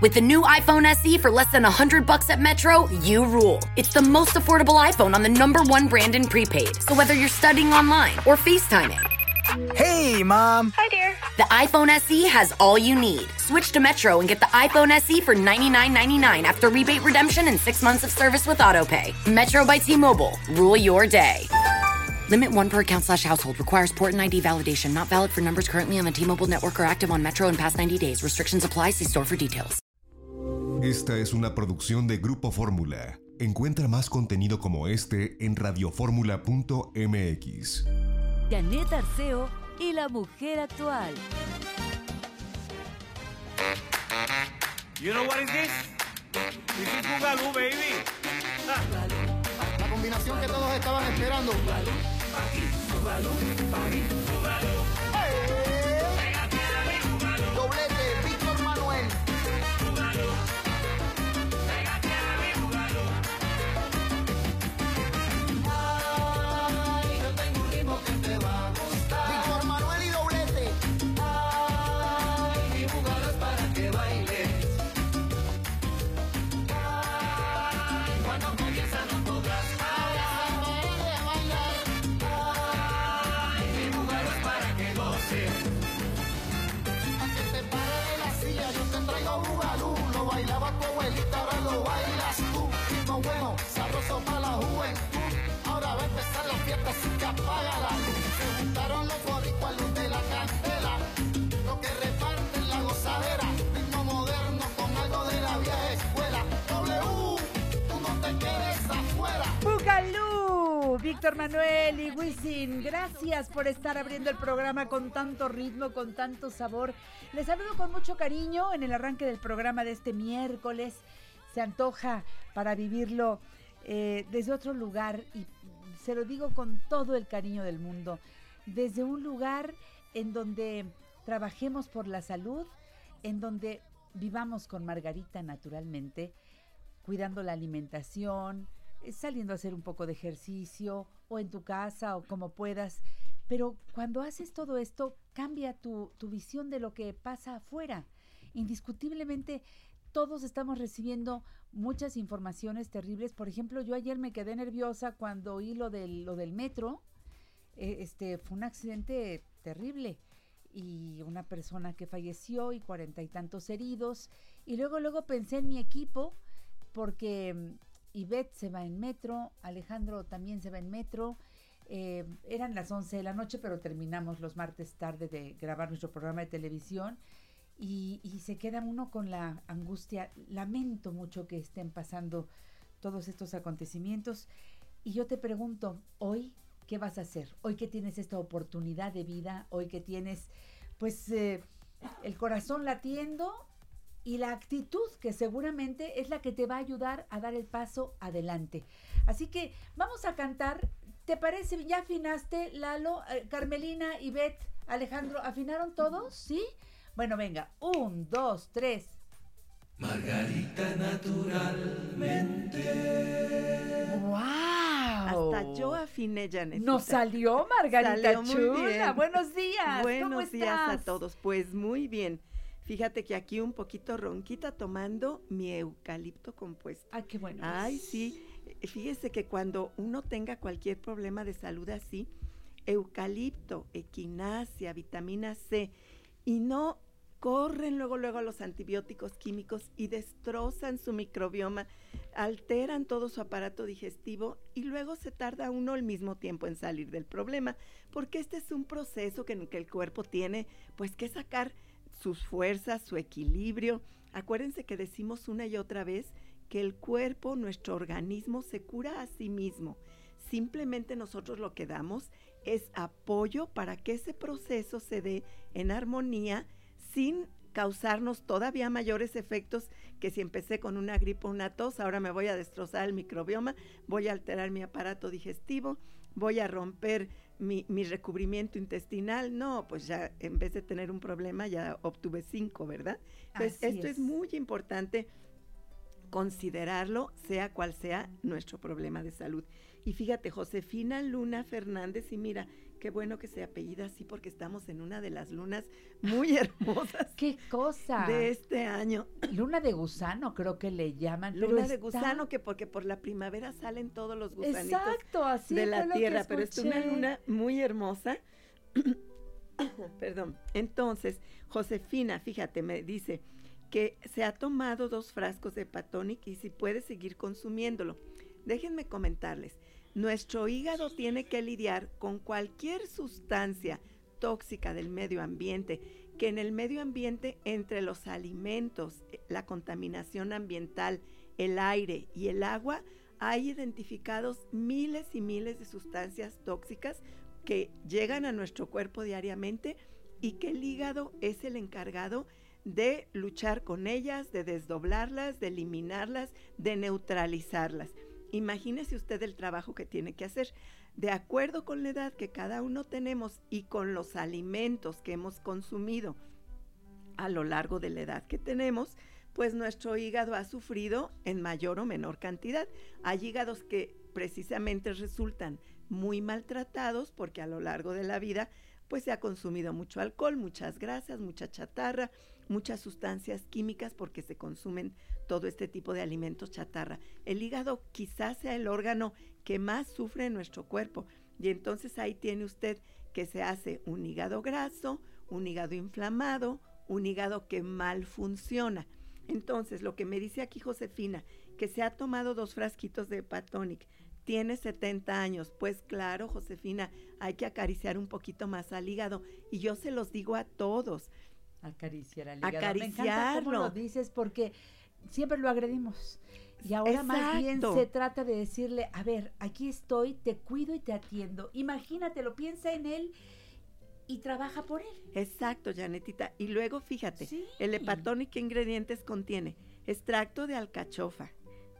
With the new iPhone SE for less than 100 bucks at Metro, you rule. It's the most affordable iPhone on the number one brand in prepaid. So whether you're studying online or FaceTiming, Hey, Mom. Hi, dear. the iPhone SE has all you need. Switch to Metro and get the iPhone SE for $99.99 after rebate redemption and six months of service with AutoPay. Metro by T-Mobile. Rule your day. Limit one per account slash household. Requires port and ID validation. Not valid for numbers currently on the T-Mobile network or active on Metro in past 90 days. Restrictions apply. See store for details. Esta es una producción de Grupo Fórmula. Encuentra más contenido como este en radioformula.mx. Janet Arceo y la mujer actual. You know what is this? This is Boogaloo, baby. La combinación que todos estaban esperando. Doblete, W, tú no te quedes afuera. Bugalú, Víctor Manuel y Wisin, gracias por estar abriendo el programa con tanto ritmo, con tanto sabor. Les saludo con mucho cariño en el arranque del programa de este miércoles. Se antoja para vivirlo eh, desde otro lugar y se lo digo con todo el cariño del mundo, desde un lugar en donde trabajemos por la salud, en donde vivamos con Margarita naturalmente, cuidando la alimentación, eh, saliendo a hacer un poco de ejercicio o en tu casa o como puedas. Pero cuando haces todo esto, cambia tu, tu visión de lo que pasa afuera. Indiscutiblemente, todos estamos recibiendo muchas informaciones terribles. Por ejemplo, yo ayer me quedé nerviosa cuando oí lo del, lo del metro. Eh, este fue un accidente terrible y una persona que falleció y cuarenta y tantos heridos. Y luego, luego pensé en mi equipo porque mm, Ivette se va en metro, Alejandro también se va en metro. Eh, eran las 11 de la noche, pero terminamos los martes tarde de grabar nuestro programa de televisión y, se queda uno con la angustia. Lamento mucho que estén pasando todos estos acontecimientos. Y yo te pregunto, hoy, ¿qué vas a hacer? Hoy que tienes esta oportunidad de vida, hoy que tienes, pues, eh, el corazón latiendo y la actitud que seguramente es la que te va a ayudar a dar el paso adelante. Así que vamos a cantar. ¿Te parece? ¿Ya afinaste, Lalo, eh, Carmelina, Ivette, Alejandro? ¿Afinaron todos? ¿Sí? Bueno, venga. Un, dos, tres. Margarita naturalmente. ¡Wow! Hasta yo afiné, Janet. Nos salió Margarita Salió muy Chula. bien. Buenos días. Buenos ¿Cómo días a todos. Pues muy bien. Fíjate que aquí un poquito ronquita tomando mi eucalipto compuesto. Ay, qué bueno. Ay, sí. Fíjese que cuando uno tenga cualquier problema de salud así, eucalipto, equinacia, vitamina C, y no corren luego luego a los antibióticos químicos y destrozan su microbioma, alteran todo su aparato digestivo y luego se tarda uno al mismo tiempo en salir del problema, porque este es un proceso que, en que el cuerpo tiene pues que sacar sus fuerzas, su equilibrio. Acuérdense que decimos una y otra vez que el cuerpo, nuestro organismo, se cura a sí mismo. Simplemente nosotros lo que damos es apoyo para que ese proceso se dé en armonía sin causarnos todavía mayores efectos que si empecé con una gripe o una tos, ahora me voy a destrozar el microbioma, voy a alterar mi aparato digestivo, voy a romper mi, mi recubrimiento intestinal. No, pues ya en vez de tener un problema ya obtuve cinco, ¿verdad? Entonces, Así esto es. es. muy importante considerarlo, sea cual sea nuestro problema de salud. Y fíjate, Josefina Luna Fernández, y mira, Qué bueno que se apellida así porque estamos en una de las lunas muy hermosas ¡Qué cosa! de este año. Luna de gusano, creo que le llaman. Luna de está- gusano, que porque por la primavera salen todos los gusanitos Exacto, así de la tierra, pero es una luna muy hermosa. Perdón. Entonces, Josefina, fíjate, me dice que se ha tomado dos frascos de Patonic y si puede seguir consumiéndolo. Déjenme comentarles, nuestro hígado tiene que lidiar con cualquier sustancia tóxica del medio ambiente, que en el medio ambiente entre los alimentos, la contaminación ambiental, el aire y el agua, hay identificados miles y miles de sustancias tóxicas que llegan a nuestro cuerpo diariamente y que el hígado es el encargado de luchar con ellas, de desdoblarlas, de eliminarlas, de neutralizarlas. Imagínese usted el trabajo que tiene que hacer. De acuerdo con la edad que cada uno tenemos y con los alimentos que hemos consumido a lo largo de la edad que tenemos, pues nuestro hígado ha sufrido en mayor o menor cantidad. Hay hígados que precisamente resultan muy maltratados porque a lo largo de la vida pues se ha consumido mucho alcohol, muchas grasas, mucha chatarra, muchas sustancias químicas porque se consumen todo este tipo de alimentos chatarra. El hígado quizás sea el órgano que más sufre en nuestro cuerpo y entonces ahí tiene usted que se hace un hígado graso, un hígado inflamado, un hígado que mal funciona. Entonces, lo que me dice aquí Josefina, que se ha tomado dos frasquitos de Patonic, tiene 70 años. Pues claro, Josefina, hay que acariciar un poquito más al hígado. Y yo se los digo a todos. Acariciar al hígado. Me encanta cómo Acariciarlo. lo dices porque siempre lo agredimos. Y ahora más bien se trata de decirle, a ver, aquí estoy, te cuido y te atiendo. Imagínatelo, piensa en él y trabaja por él. Exacto, Janetita. Y luego fíjate, Sí. el hepatonic, ¿qué ingredientes contiene? Extracto de alcachofa,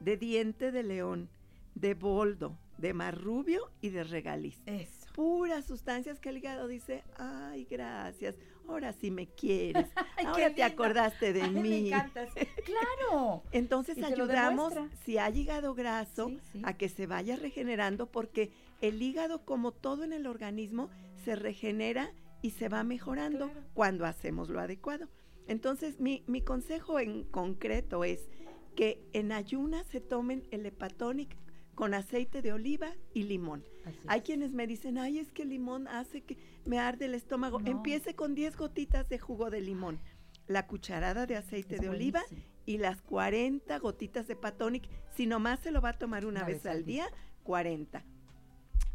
de diente de león, de boldo, de marrubio y de regaliz. Eso. Puras sustancias que el hígado dice, ay, gracias, ahora sí me quieres, Ay, ahora te acordaste de Ay, me mí. encantas. Claro. Entonces ayudamos, si hay hígado graso, Sí, sí. a que se vaya regenerando porque el hígado, como todo en el organismo, se regenera y se va mejorando Claro. cuando hacemos lo adecuado. Entonces, mi, mi consejo en concreto es que en ayunas se tomen el hepatonic con aceite de oliva y limón. Hay es. quienes me dicen, ay, es que el limón hace que me arde el estómago. No. Empiece con 10 gotitas de jugo de limón, la cucharada de aceite Es de oliva y las 40 gotitas de Patonic. Si nomás se lo va a tomar una, vez, al día, 40.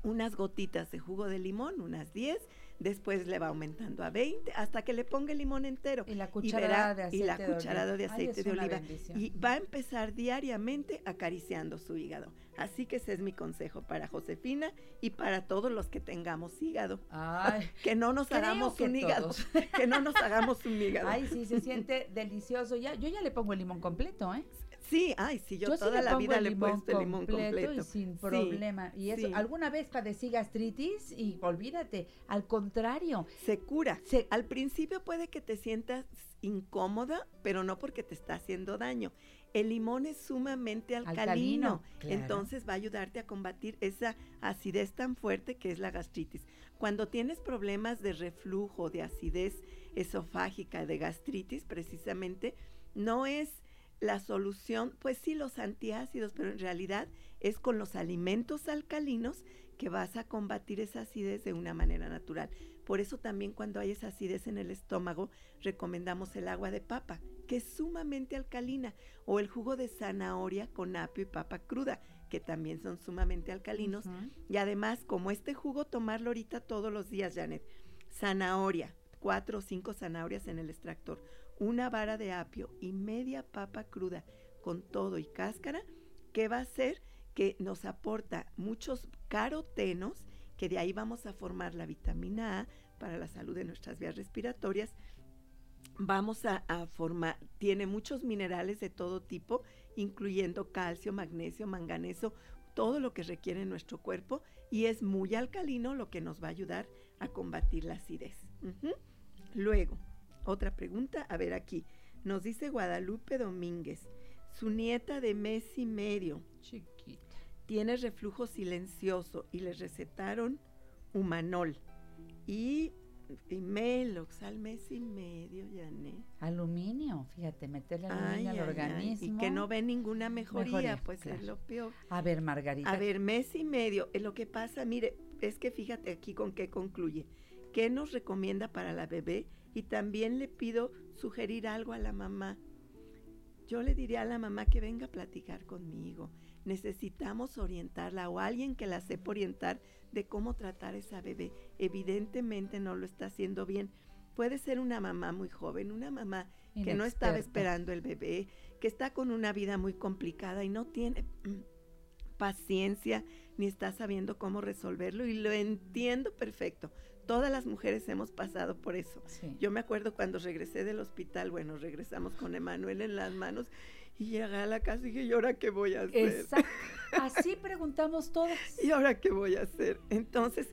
Unas gotitas de jugo de limón, unas 10. Después le va aumentando a 20 hasta que le ponga el limón entero. Y la verá- cucharada de aceite y la de oliva. cucharada de aceite de oliva. bendición. Y va a empezar diariamente acariciando su hígado. Así que ese es mi consejo para Josefina y para todos los que tengamos hígado. Ay, Que no nos hagamos un hígado. Que no nos hagamos un hígado. ay, sí, se siente delicioso. Ya, yo ya le pongo el limón completo, ¿eh? Sí, ay, sí, yo, toda la vida le he puesto el limón completo. y sin Sí, problema. Y eso, sí. alguna vez padecí gastritis y olvídate, al contrario, Se cura. Se- Al principio puede que te sientas incómoda, pero no porque te está haciendo daño. El limón es sumamente alcalino, Alcalino, claro. entonces va a ayudarte a combatir esa acidez tan fuerte que es la gastritis. Cuando tienes problemas de reflujo, de acidez esofágica, de gastritis, precisamente, no es la solución, pues sí los antiácidos, pero en realidad es con los alimentos alcalinos que vas a combatir esa acidez de una manera natural. Por eso también cuando hay esa acidez en el estómago, recomendamos el agua de papa, que es sumamente alcalina, o el jugo de zanahoria con apio y papa cruda, que también son sumamente alcalinos. Y además, como este jugo, tomarlo ahorita todos los días, Janet. Zanahoria, cuatro o cinco zanahorias en el extractor, una vara de apio y media papa cruda con todo y cáscara, que va a hacer que nos aporta muchos carotenos, que de ahí vamos a formar la vitamina A para la salud de nuestras vías respiratorias. Vamos a, formar, tiene muchos minerales de todo tipo, incluyendo calcio, magnesio, manganeso, todo lo que requiere nuestro cuerpo y es muy alcalino, lo que nos va a ayudar a combatir la acidez. Luego, otra pregunta, a ver aquí, nos dice Guadalupe Domínguez, su nieta de mes y medio Chiquita. tiene reflujo silencioso y le recetaron humanol. y, y Melox al mes y medio, Janet. Aluminio, fíjate, meterle aluminio Ay, al ay, ay, organismo. Y que no ve ninguna mejoría, Mejoría, pues claro. es lo peor. A ver, Margarita. A ver, mes y medio. eh, Lo que pasa, mire, es que fíjate aquí con qué concluye. ¿Qué nos recomienda para la bebé? Y también le pido sugerir algo a la mamá. Yo le diría a la mamá que venga a platicar conmigo. Necesitamos orientarla o alguien que la sepa orientar de cómo tratar a esa bebé. Evidentemente no lo está haciendo bien. Puede ser una mamá muy joven, una mamá que no estaba esperando el bebé, que está con una vida muy complicada y no tiene mm, paciencia ni está sabiendo cómo resolverlo y lo entiendo perfecto. Todas las mujeres hemos pasado por eso. Sí. Yo me acuerdo cuando regresé del hospital, bueno, regresamos con Emanuel en las manos y llegué a la casa y dije, ¿y ahora qué voy a hacer? Exacto. Así preguntamos todas. ¿Y ahora qué voy a hacer? Entonces,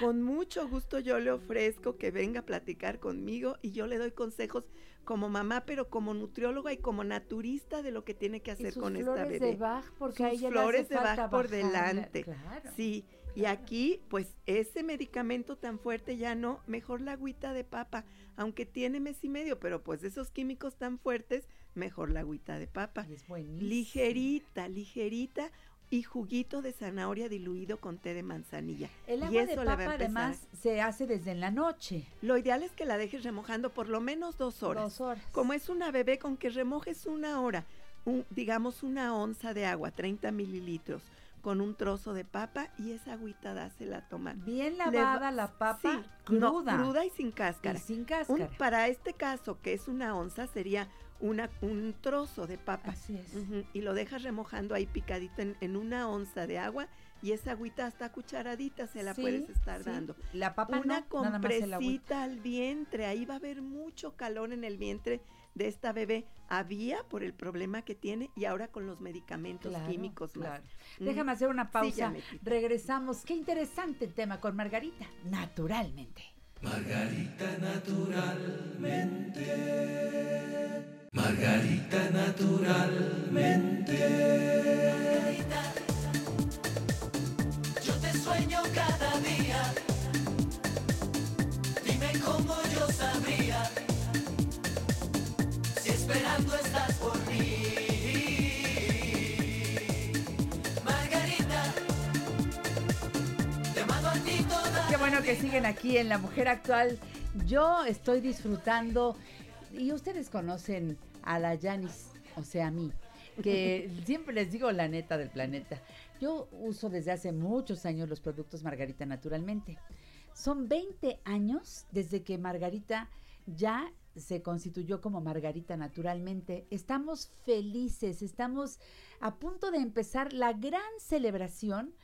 con mucho gusto yo le ofrezco que venga a platicar conmigo y yo le doy consejos como mamá, pero como nutrióloga y como naturista de lo que tiene que Y hacer sus con esta flores bebé. de Bach, porque a Sus ella le hace flores de falta Bach por delante. claro, sí, y aquí, pues ese medicamento tan fuerte ya no, mejor la agüita de papa, aunque tiene mes y medio, pero pues esos químicos tan fuertes, mejor la agüita de papa. Y es buenísimo. Ligerita, ligerita y juguito de zanahoria diluido con té de manzanilla. El y agua de eso a papa además se hace desde en la noche. Lo ideal es que la dejes remojando por lo menos dos horas. Dos horas. Como es una bebé, con que remojes una hora, un- digamos una onza de agua, 30 mililitros, con un trozo de papa y esa agüita dásela a tomar. Bien Le lavada la papa, Sí, no, cruda. cruda y sin cáscara. y sin Un- cáscara. para este caso, que es una onza, sería una, un trozo de papa. Así es. Y lo dejas remojando ahí picadito en, en una onza de agua y esa agüita hasta cucharadita se la Sí, puedes estar sí. dando. La papa una no, nada más el compresita al vientre, ahí va a haber mucho calor en el vientre de esta bebé. Había por el problema que tiene y ahora con los medicamentos Claro, químicos claro. más. Mm. Déjame hacer una pausa. Regresamos. Qué interesante tema con Margarita. Naturalmente. Margarita naturalmente. Margarita naturalmente. Yo te sueño cada día. Dime cómo yo sabría. Que siguen aquí en La Mujer Actual. Yo estoy disfrutando, y ustedes conocen a la Yanis, o sea, a mí, que siempre les digo la neta del planeta. Yo uso desde hace muchos años los productos Margarita naturalmente. Son 20 años desde que Margarita ya se constituyó como Margarita naturalmente. Estamos felices, estamos a punto de empezar la gran celebración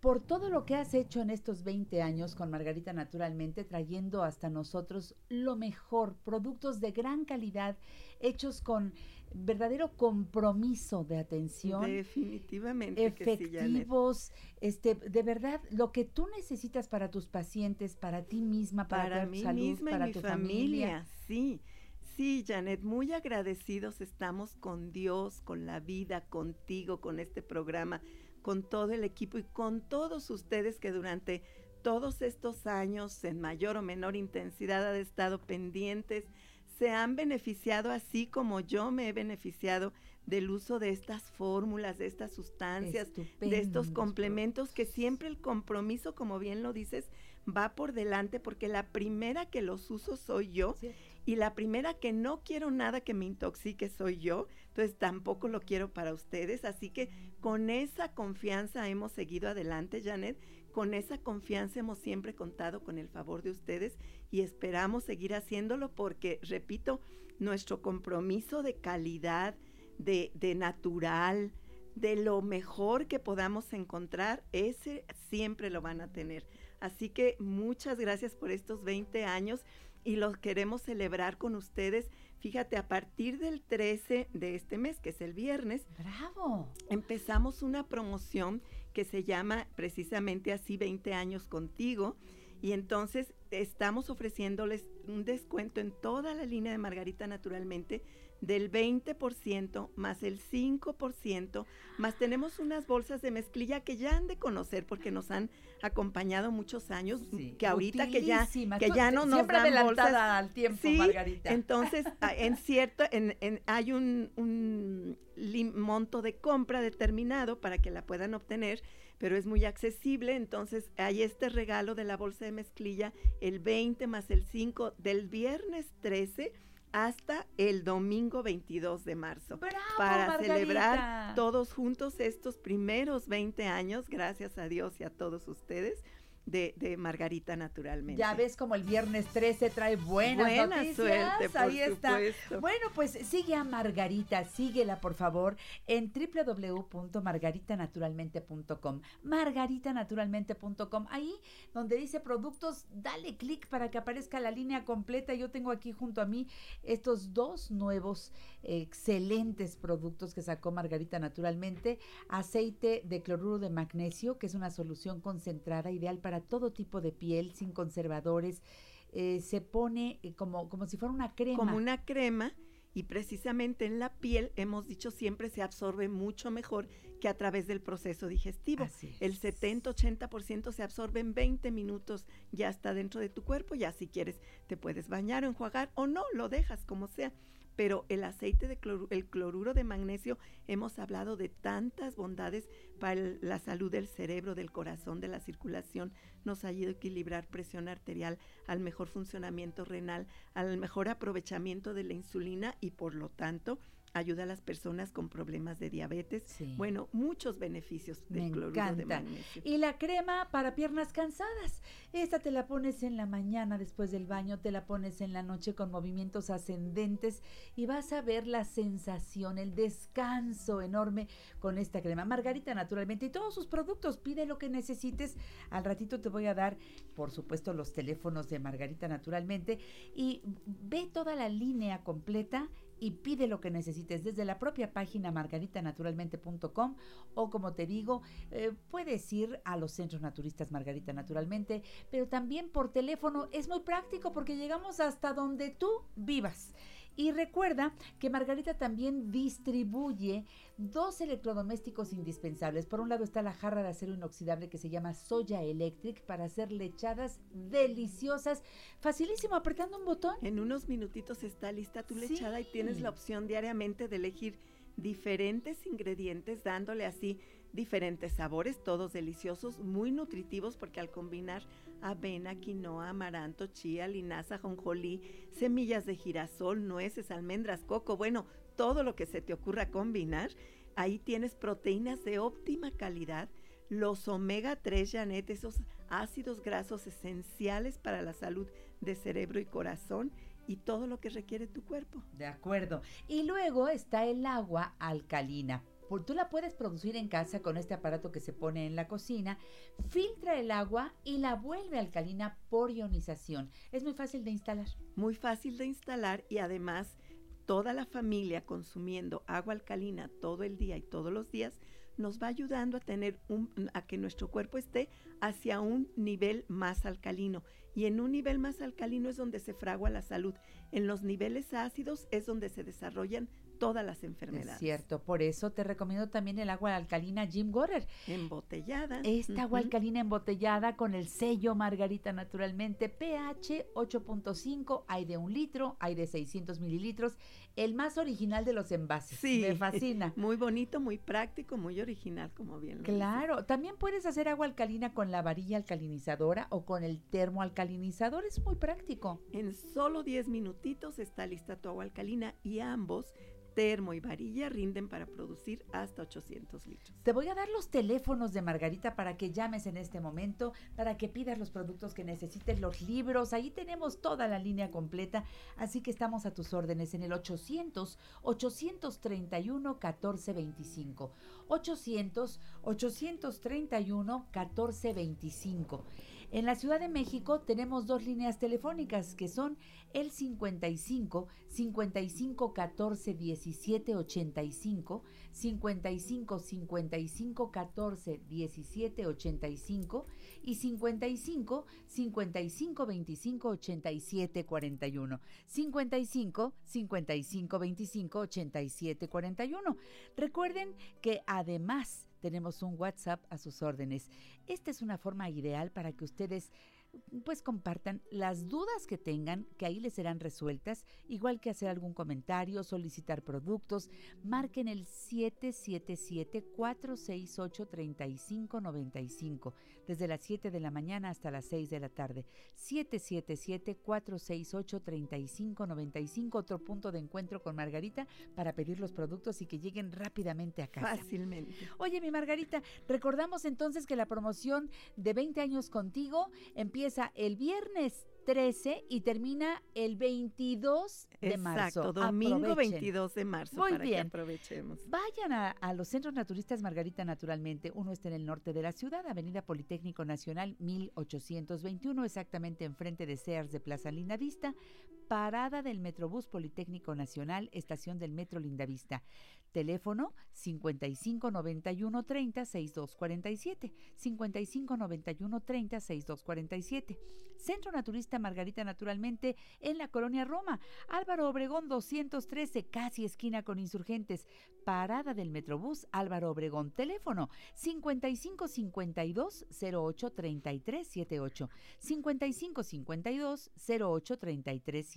por todo lo que has hecho en estos 20 años con Margarita Naturalmente, trayendo hasta nosotros lo mejor, productos de gran calidad, hechos con verdadero compromiso de atención, Definitivamente que sí, Janet. efectivos, este, de verdad, lo que tú necesitas para tus pacientes, para ti misma, para, para tu mí salud, misma para y mi tu familia. Sí, sí, Janet, muy agradecidos estamos con Dios, con la vida, contigo, con este programa, con todo el equipo y con todos ustedes que durante todos estos años, en mayor o menor intensidad, han estado pendientes, se han beneficiado así como yo me he beneficiado del uso de estas fórmulas, de estas sustancias, de estos complementos que siempre el compromiso, como bien lo dices, va por delante porque la primera que los uso soy yo Cierto. y la primera que no quiero nada que me intoxique soy yo, entonces tampoco lo quiero para ustedes, así que con esa confianza hemos seguido adelante, Janet, con esa confianza hemos siempre contado con el favor de ustedes y esperamos seguir haciéndolo porque, repito, nuestro compromiso de calidad, de, de natural, de lo mejor que podamos encontrar, ese siempre lo van a tener. Así que muchas gracias por estos 20 años y los queremos celebrar con ustedes. Fíjate, a partir del 13 de este mes, que es el viernes, Bravo. empezamos una promoción que se llama precisamente así 20 años contigo. Y entonces estamos ofreciéndoles un descuento en toda la línea de Margarita Naturalmente del 20% más el 5%, más tenemos unas bolsas de mezclilla que ya han de conocer porque nos han acompañado muchos años, que ahorita que ya que ya no nos Siempre dan bolsas. al tiempo, Sí, Margarita. entonces a- en cierto en, en- hay un, un monto de compra determinado para que la puedan obtener pero es muy accesible, entonces hay este regalo de la bolsa de mezclilla, el 20 más el 5 del viernes 13 hasta el domingo 22 de marzo ¡Bravo, para Margarita! celebrar todos juntos estos primeros 20 años, gracias a Dios y a todos ustedes, de, de Margarita naturalmente. Ya ves como el viernes 13 trae buenas Buena noticias. suerte, por Ahí está. Bueno, pues sigue a Margarita, síguela por favor en www.margaritanaturalmente.com. Margaritanaturalmente.com. Ahí donde dice productos, dale clic para que aparezca la línea completa. Yo tengo aquí junto a mí estos dos nuevos excelentes productos que sacó Margarita Naturalmente. Aceite de cloruro de magnesio, que es una solución concentrada ideal para todo tipo de piel, sin conservadores. Eh, se pone eh, como, como si fuera una crema. como una crema y precisamente en la piel, hemos dicho siempre, se absorbe mucho mejor que a través del proceso digestivo. Así. El 70-80% se absorbe en 20 minutos, ya está dentro de tu cuerpo, ya si quieres te puedes bañar o enjuagar o no, lo dejas como sea. Pero el aceite de cloruro, el cloruro de magnesio, hemos hablado de tantas bondades para la salud del cerebro, del corazón, de la circulación, nos ayuda a equilibrar presión arterial, al mejor funcionamiento renal, al mejor aprovechamiento de la insulina y por lo tanto ayuda a las personas con problemas de diabetes. Sí. Bueno, muchos beneficios del Me cloruro de encanta. magnesio. Y la crema para piernas cansadas. Esta te la pones en la mañana después del baño, te la pones en la noche con movimientos ascendentes y vas a ver la sensación, el descanso enorme con esta crema. Margarita naturalmente y todos sus productos, pide lo que necesites. Al ratito te voy a dar, por supuesto, los teléfonos de Margarita naturalmente y ve toda la línea completa y pide lo que necesites desde la propia página margaritanaturalmente.com o como te digo, eh, puedes ir a los centros naturistas Margarita Naturalmente, pero también por teléfono es muy práctico porque llegamos hasta donde tú vivas. Y recuerda que Margarita también distribuye dos electrodomésticos indispensables. Por un lado está la jarra de acero inoxidable que se llama Soya Electric para hacer lechadas deliciosas. Facilísimo, apretando un botón. En unos minutitos está lista tu Sí. lechada y tienes la opción diariamente de elegir diferentes ingredientes, dándole así diferentes sabores, todos deliciosos, muy nutritivos, porque al combinar avena, quinoa, amaranto, chía, linaza, jonjolí, semillas de girasol, nueces, almendras, coco, bueno, todo lo que se te ocurra combinar, ahí tienes proteínas de óptima calidad, los omega 3, Janet, esos ácidos grasos esenciales para la salud de cerebro y corazón y todo lo que requiere tu cuerpo. De acuerdo. Y luego está el agua alcalina. Tú la puedes producir en casa con este aparato que se pone en la cocina, filtra el agua y la vuelve alcalina por ionización. Es muy fácil de instalar. Muy fácil de instalar y además toda la familia consumiendo agua alcalina todo el día y todos los días nos va ayudando a tener un, a que nuestro cuerpo esté hacia un nivel más alcalino y en un nivel más alcalino es donde se fragua la salud. En los niveles ácidos es donde se desarrollan todas las enfermedades. Es cierto, por eso te recomiendo también el agua alcalina Jim Water. Embotellada. Esta agua alcalina embotellada con el sello Margarita Naturalmente, pH 8.5, hay de un litro, hay de 600 mililitros, el más original de los envases. Sí, Me fascina. Muy bonito, muy práctico, muy original, como bien lo. Claro, también puedes hacer agua alcalina con la varilla alcalinizadora o con el termoalcalinizador, es muy práctico. En solo 10 minutitos está lista tu agua alcalina y ambos, termo y varilla, rinden para producir hasta 800 litros. Te voy a dar los teléfonos de Margarita para que llames en este momento, para que pidas los productos que necesites, los libros. Ahí tenemos toda la línea completa, así que estamos a tus órdenes en el 800 831 1425. 800 831 1425. En la Ciudad de México tenemos dos líneas telefónicas que son el 55 55 14 17 85, 55 55 14 17 85 y 55 55 25 87 41. 55 55 25 87 41. Recuerden que además tenemos un WhatsApp a sus órdenes. Esta es una forma ideal para que ustedes pues compartan las dudas que tengan, que ahí les serán resueltas, igual que hacer algún comentario, solicitar productos, marquen el 777-468-3595, desde las 7 de la mañana hasta las 6 de la tarde. 777-468-3595, otro punto de encuentro con Margarita para pedir los productos y que lleguen rápidamente a casa. Fácilmente. Oye, mi Margarita, recordamos entonces que la promoción de 20 años contigo empieza el viernes 13 y termina el 22 de marzo. Exacto, domingo Aprovechen. 22 de marzo Muy para que bien. aprovechemos. Vayan a, a los centros naturistas Margarita naturalmente. Uno está en el norte de la ciudad, Avenida Politécnico Nacional 1821, exactamente enfrente de Sears de Plaza Lindavista, parada del Metrobús Politécnico Nacional, estación del Metro Lindavista. Teléfono 55 91 30 6247. 55 91 30 6247. Centro Naturista Margarita Naturalmente en la colonia Roma. Álvaro Obregón 213, casi esquina con insurgentes. Parada del Metrobús Álvaro Obregón. Teléfono 55 52 08 33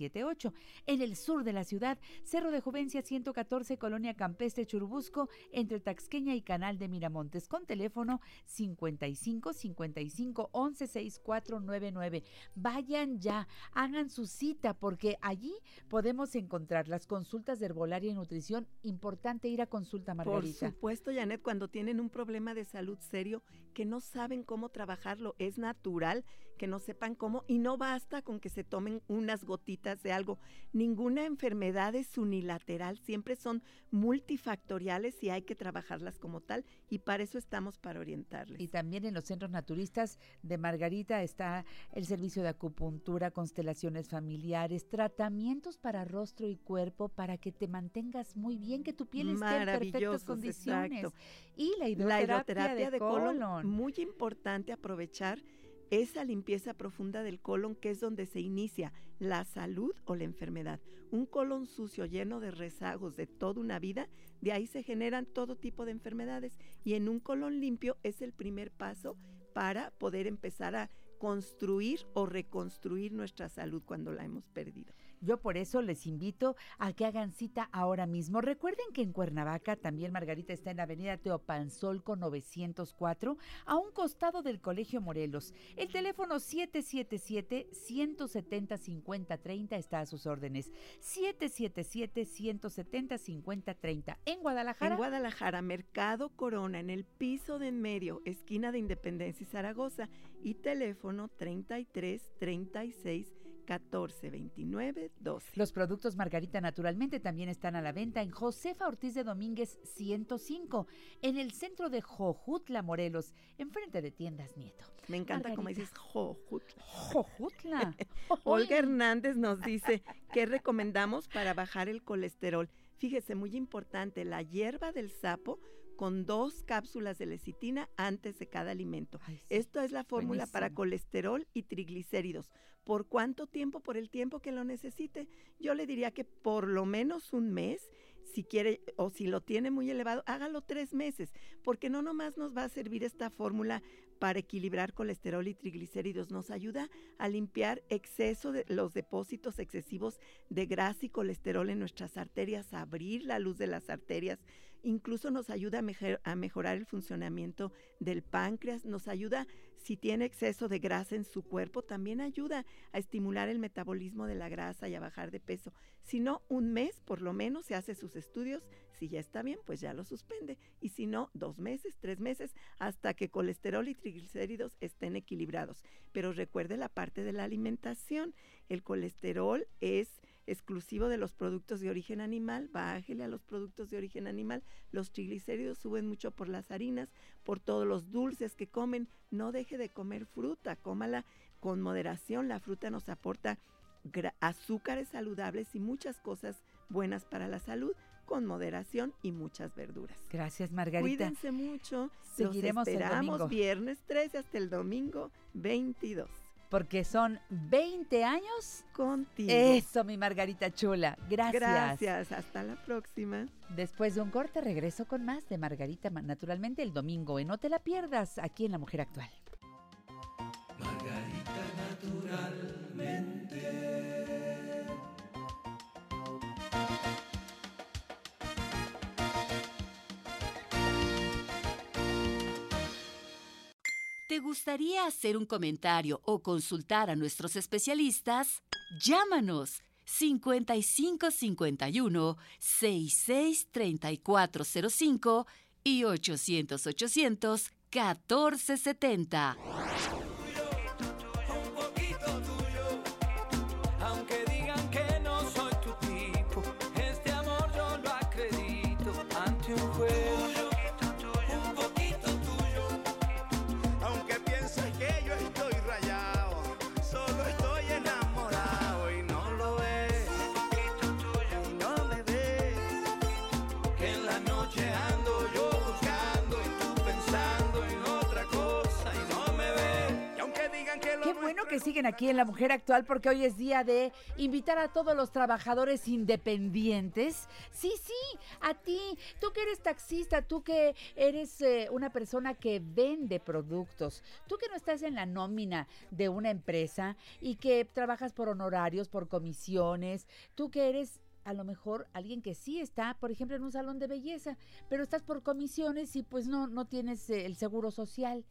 78. 55 52 08 33 78. En el sur de la ciudad, Cerro de Juvencia 114, Colonia Campestre Churubusco, entre Taxqueña y Canal de Miramontes, con teléfono 55 55 11 6499. Vayan ya, hagan su cita, porque allí podemos encontrar las consultas de herbolaria y nutrición. Importante ir a consulta, Margarita. Por supuesto, Janet, cuando tienen un problema de salud serio que no saben cómo trabajarlo, es natural que no sepan cómo y no basta con que se tomen unas gotitas de algo. Ninguna enfermedad es unilateral, siempre son multifactoriales y hay que trabajarlas como tal y para eso estamos para orientarles. Y también en los centros naturistas de Margarita está el servicio de acupuntura, constelaciones familiares, tratamientos para rostro y cuerpo para que te mantengas muy bien, que tu piel esté en perfectas condiciones. exacto. Y la La hidroterapia, hidroterapia de, colon. muy importante aprovechar esa limpieza profunda del colon que es donde se inicia la salud o la enfermedad. Un colon sucio lleno de rezagos de toda una vida, de ahí se generan todo tipo de enfermedades y en un colon limpio es el primer paso para poder empezar a construir o reconstruir nuestra salud cuando la hemos perdido. Yo por eso les invito a que hagan cita ahora mismo. Recuerden que en Cuernavaca también Margarita está en la avenida Teopanzolco 904, a un costado del Colegio Morelos. El teléfono 777-170-5030 está a sus órdenes. 777-170-5030. En Guadalajara. En Guadalajara, Mercado Corona, en el piso de en medio, esquina de Independencia y Zaragoza, y teléfono 33 36 14 29 12. Los productos Margarita naturalmente también están a la venta en Josefa Ortiz de Domínguez 105, en el centro de Jojutla, Morelos, enfrente de Tiendas Nieto. Me encanta como Margarita. dices Jojutla. Jojutla. Olga Hernández nos dice qué recomendamos para bajar el colesterol. Fíjese, muy importante, la hierba del sapo con dos cápsulas de lecitina antes de cada alimento. Ay, sí. Esto es la fórmula para colesterol y triglicéridos. ¿Por cuánto tiempo? Por el tiempo que lo necesite. Yo le diría que por lo menos un mes, si quiere o si lo tiene muy elevado, hágalo tres meses, porque no nomás nos va a servir esta fórmula para equilibrar colesterol y triglicéridos, nos ayuda a limpiar exceso de los depósitos excesivos de grasa y colesterol en nuestras arterias, a abrir la luz de las arterias, incluso nos ayuda a, mejorar el funcionamiento del páncreas, nos ayuda si tiene exceso de grasa en su cuerpo, también ayuda a estimular el metabolismo de la grasa y a bajar de peso. Si no, un mes por lo menos se hace sus estudios, si ya está bien, pues ya lo suspende. Y si no, dos meses, tres meses, hasta que colesterol y triglicéridos estén equilibrados. Pero recuerde la parte de la alimentación. El colesterol es exclusivo de los productos de origen animal, bájele a los productos de origen animal. Los triglicéridos suben mucho por las harinas, por todos los dulces que comen. No deje de comer fruta, cómala con moderación. La fruta nos aporta azúcares saludables y muchas cosas buenas para la salud con moderación y muchas verduras. Gracias, Margarita. Cuídense mucho. Seguiremos Los esperamos viernes 13 hasta el domingo 22 porque son 20 años contigo. Eso, mi Margarita Chula. Gracias. Gracias, hasta la próxima. Después de un corte regreso con más de Margarita naturalmente el domingo. Y no te la pierdas aquí en La Mujer Actual. Margarita naturalmente. ¿Te gustaría hacer un comentario o consultar a nuestros especialistas? Llámanos 5551 663405 y 800 800 1470. Que siguen aquí en La Mujer Actual porque hoy es día de invitar a todos los trabajadores independientes. Sí, sí, a ti, tú que eres taxista, tú que eres eh, una persona que vende productos, tú que no estás en la nómina de una empresa y que trabajas por honorarios, por comisiones, tú que eres a lo mejor alguien que sí está, por ejemplo, en un salón de belleza, pero estás por comisiones y pues no, no tienes eh, el seguro social.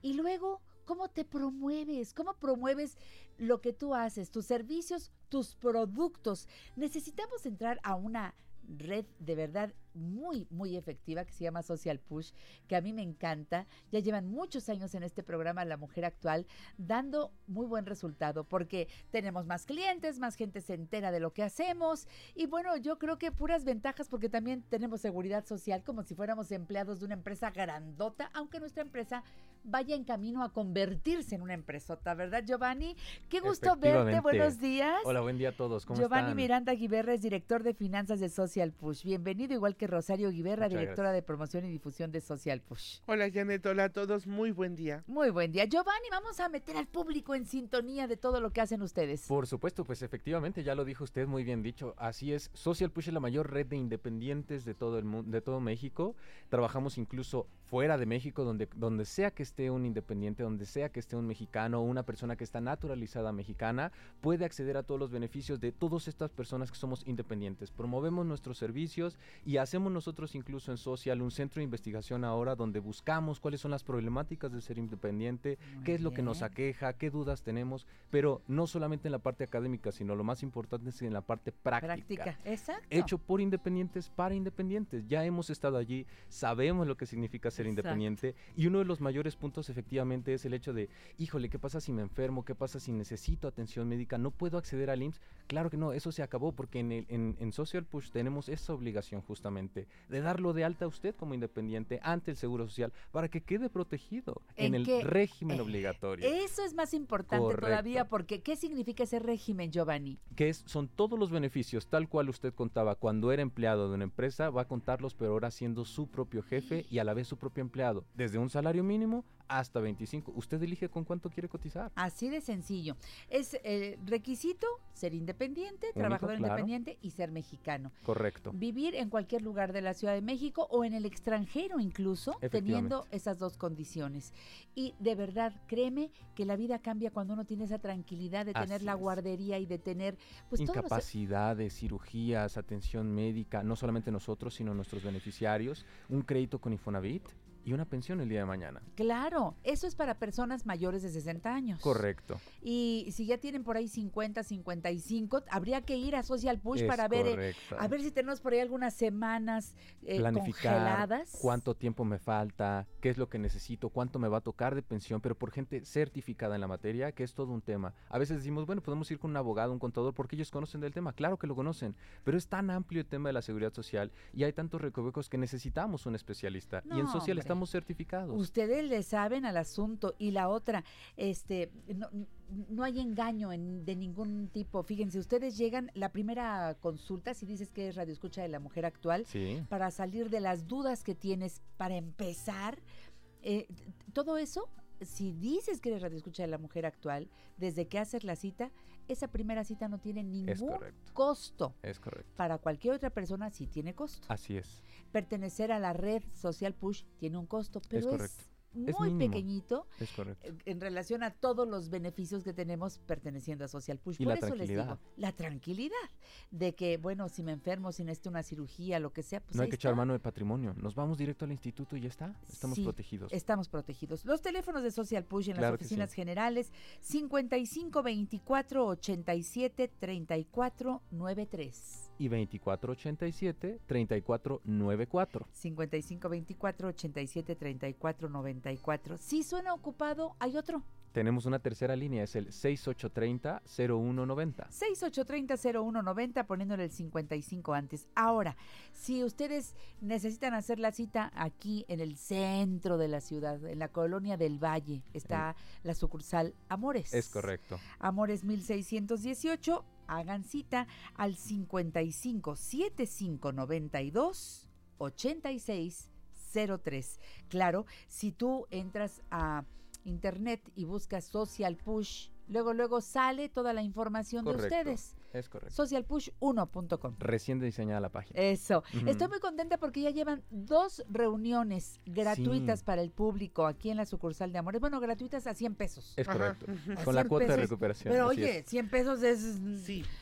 Y luego ¿Cómo te promueves? ¿Cómo promueves lo que tú haces, tus servicios, tus productos? Necesitamos entrar a una red de verdad muy, muy efectiva que se llama Social Push, que a mí me encanta. Ya llevan muchos años en este programa La Mujer Actual, dando muy buen resultado porque tenemos más clientes, más gente se entera de lo que hacemos y bueno, yo creo que puras ventajas porque también tenemos seguridad social como si fuéramos empleados de una empresa grandota, aunque nuestra empresa vaya en camino a convertirse en una empresota, ¿verdad Giovanni? Qué gusto verte, buenos días. Hola, buen día a todos, ¿cómo Giovanni Miranda Guiberra es director de finanzas de Social Push. Bienvenido, igual que Rosario Guiberra, directora de promoción y difusión de Social Push. Hola Janet, hola a todos, muy buen día. Muy buen día. Giovanni, vamos a meter al público en sintonía de todo lo que hacen ustedes. Por supuesto, pues efectivamente, ya lo dijo usted muy bien dicho, así es. Social Push es la mayor red de independientes de todo el mundo, de todo México. Trabajamos incluso fuera de México, donde, donde sea que esté un independiente, donde sea que esté un mexicano o una persona que está naturalizada mexicana, puede acceder a todos los beneficios de todas estas personas que somos independientes. Promovemos nuestros servicios y hacemos nosotros incluso en Social un centro de investigación ahora donde buscamos cuáles son las problemáticas de ser independiente, qué es lo que nos aqueja, qué dudas tenemos, pero no solamente en la parte académica, sino lo más importante es en la parte práctica. Práctica, exacto. Hecho por independientes para independientes. Ya hemos estado allí, sabemos lo que significa ser independiente. Y uno de los mayores puntos efectivamente es el hecho de, híjole, ¿qué pasa si me enfermo? ¿Qué pasa si necesito atención médica? ¿No puedo acceder al IMSS? Claro que no, eso se acabó porque en, el, en, Social Push tenemos esa obligación justamente de darlo de alta a usted como independiente ante el Seguro Social para que quede protegido en, el régimen eh, obligatorio. Eso es más importante todavía porque ¿qué significa ese régimen, Giovanni? Que es, son todos los beneficios tal cual usted contaba cuando era empleado de una empresa, va a contarlos pero ahora siendo su propio jefe y a la vez su propio empleado, desde un salario mínimo hasta 25. Usted elige con cuánto quiere cotizar. Así de sencillo. Es el requisito ser independiente, trabajador independiente y ser mexicano. Correcto. Vivir en cualquier lugar de la Ciudad de México o en el extranjero incluso, teniendo esas dos condiciones. Y de verdad, créeme que la vida cambia cuando uno tiene esa tranquilidad de tener la guardería y de tener pues incapacidades, cirugías, atención médica, no solamente nosotros, sino nuestros beneficiarios, un crédito con Infonavit y una pensión el día de mañana. Claro, eso es para personas mayores de 60 años. Correcto. Y si ya tienen por ahí 50, 55, habría que ir a Social Push Es para ver, eh, a ver si tenemos por ahí algunas semanas eh, planificar congeladas. cuánto tiempo me falta, qué es lo que necesito, cuánto me va a tocar de pensión, pero por gente certificada en la materia, que es todo un tema. A veces decimos, bueno, podemos ir con un abogado, un contador, porque ellos conocen del tema. Claro que lo conocen, pero es tan amplio el tema de la seguridad social y hay tantos recovecos que necesitamos un especialista. y en social hombre. Estamos certificados. Ustedes le saben al asunto y la otra, este, no, no hay engaño en- de ningún tipo. Fíjense, ustedes llegan, la primera consulta, si dices que es Radio Escucha de la Mujer Actual, Sí. para salir de las dudas que tienes, para empezar, eh, todo eso, si dices que eres Radio Escucha de la Mujer Actual, desde que haces la cita, esa primera cita no tiene ningún costo. Es correcto. Para cualquier otra persona sí tiene costo. Así es. Pertenecer a la red Social Push tiene un costo, pero es, correcto. Es muy pequeñito Es eh, en relación a todos los beneficios que tenemos perteneciendo a Social Push. Y Por eso les digo, la tranquilidad de que, bueno, si me enfermo, si necesito una cirugía, lo que sea, pues no hay que echar mano de patrimonio. Nos vamos directo al instituto y ya está. Estamos Sí, protegidos. Estamos protegidos. Los teléfonos de Social Push en Claro las oficinas sí. generales 55 24 87 34 93. Y 2487-3494. 55 24 87 34 94. Si suena ocupado, hay otro. Tenemos una tercera línea, es el 6830-0190. 6830-0190 poniéndole el 55 antes. Ahora, si ustedes necesitan hacer la cita aquí en el centro de la ciudad, en la colonia del Valle, está la sucursal Amores. Es correcto. Amores 1618, hagan cita al 55 75 92 86 03. Claro, si tú entras a internet y buscas Social Push, luego luego sale toda la información Correcto. de ustedes. Es correcto. Socialpush1.com. Recién diseñada la página. Eso. Estoy muy contenta porque ya llevan dos reuniones gratuitas Sí. para el público aquí en la sucursal de Amores. Bueno, gratuitas a 100 pesos. Es correcto. A Con la 100 cuota de recuperación. Pero oye, es. 100 pesos es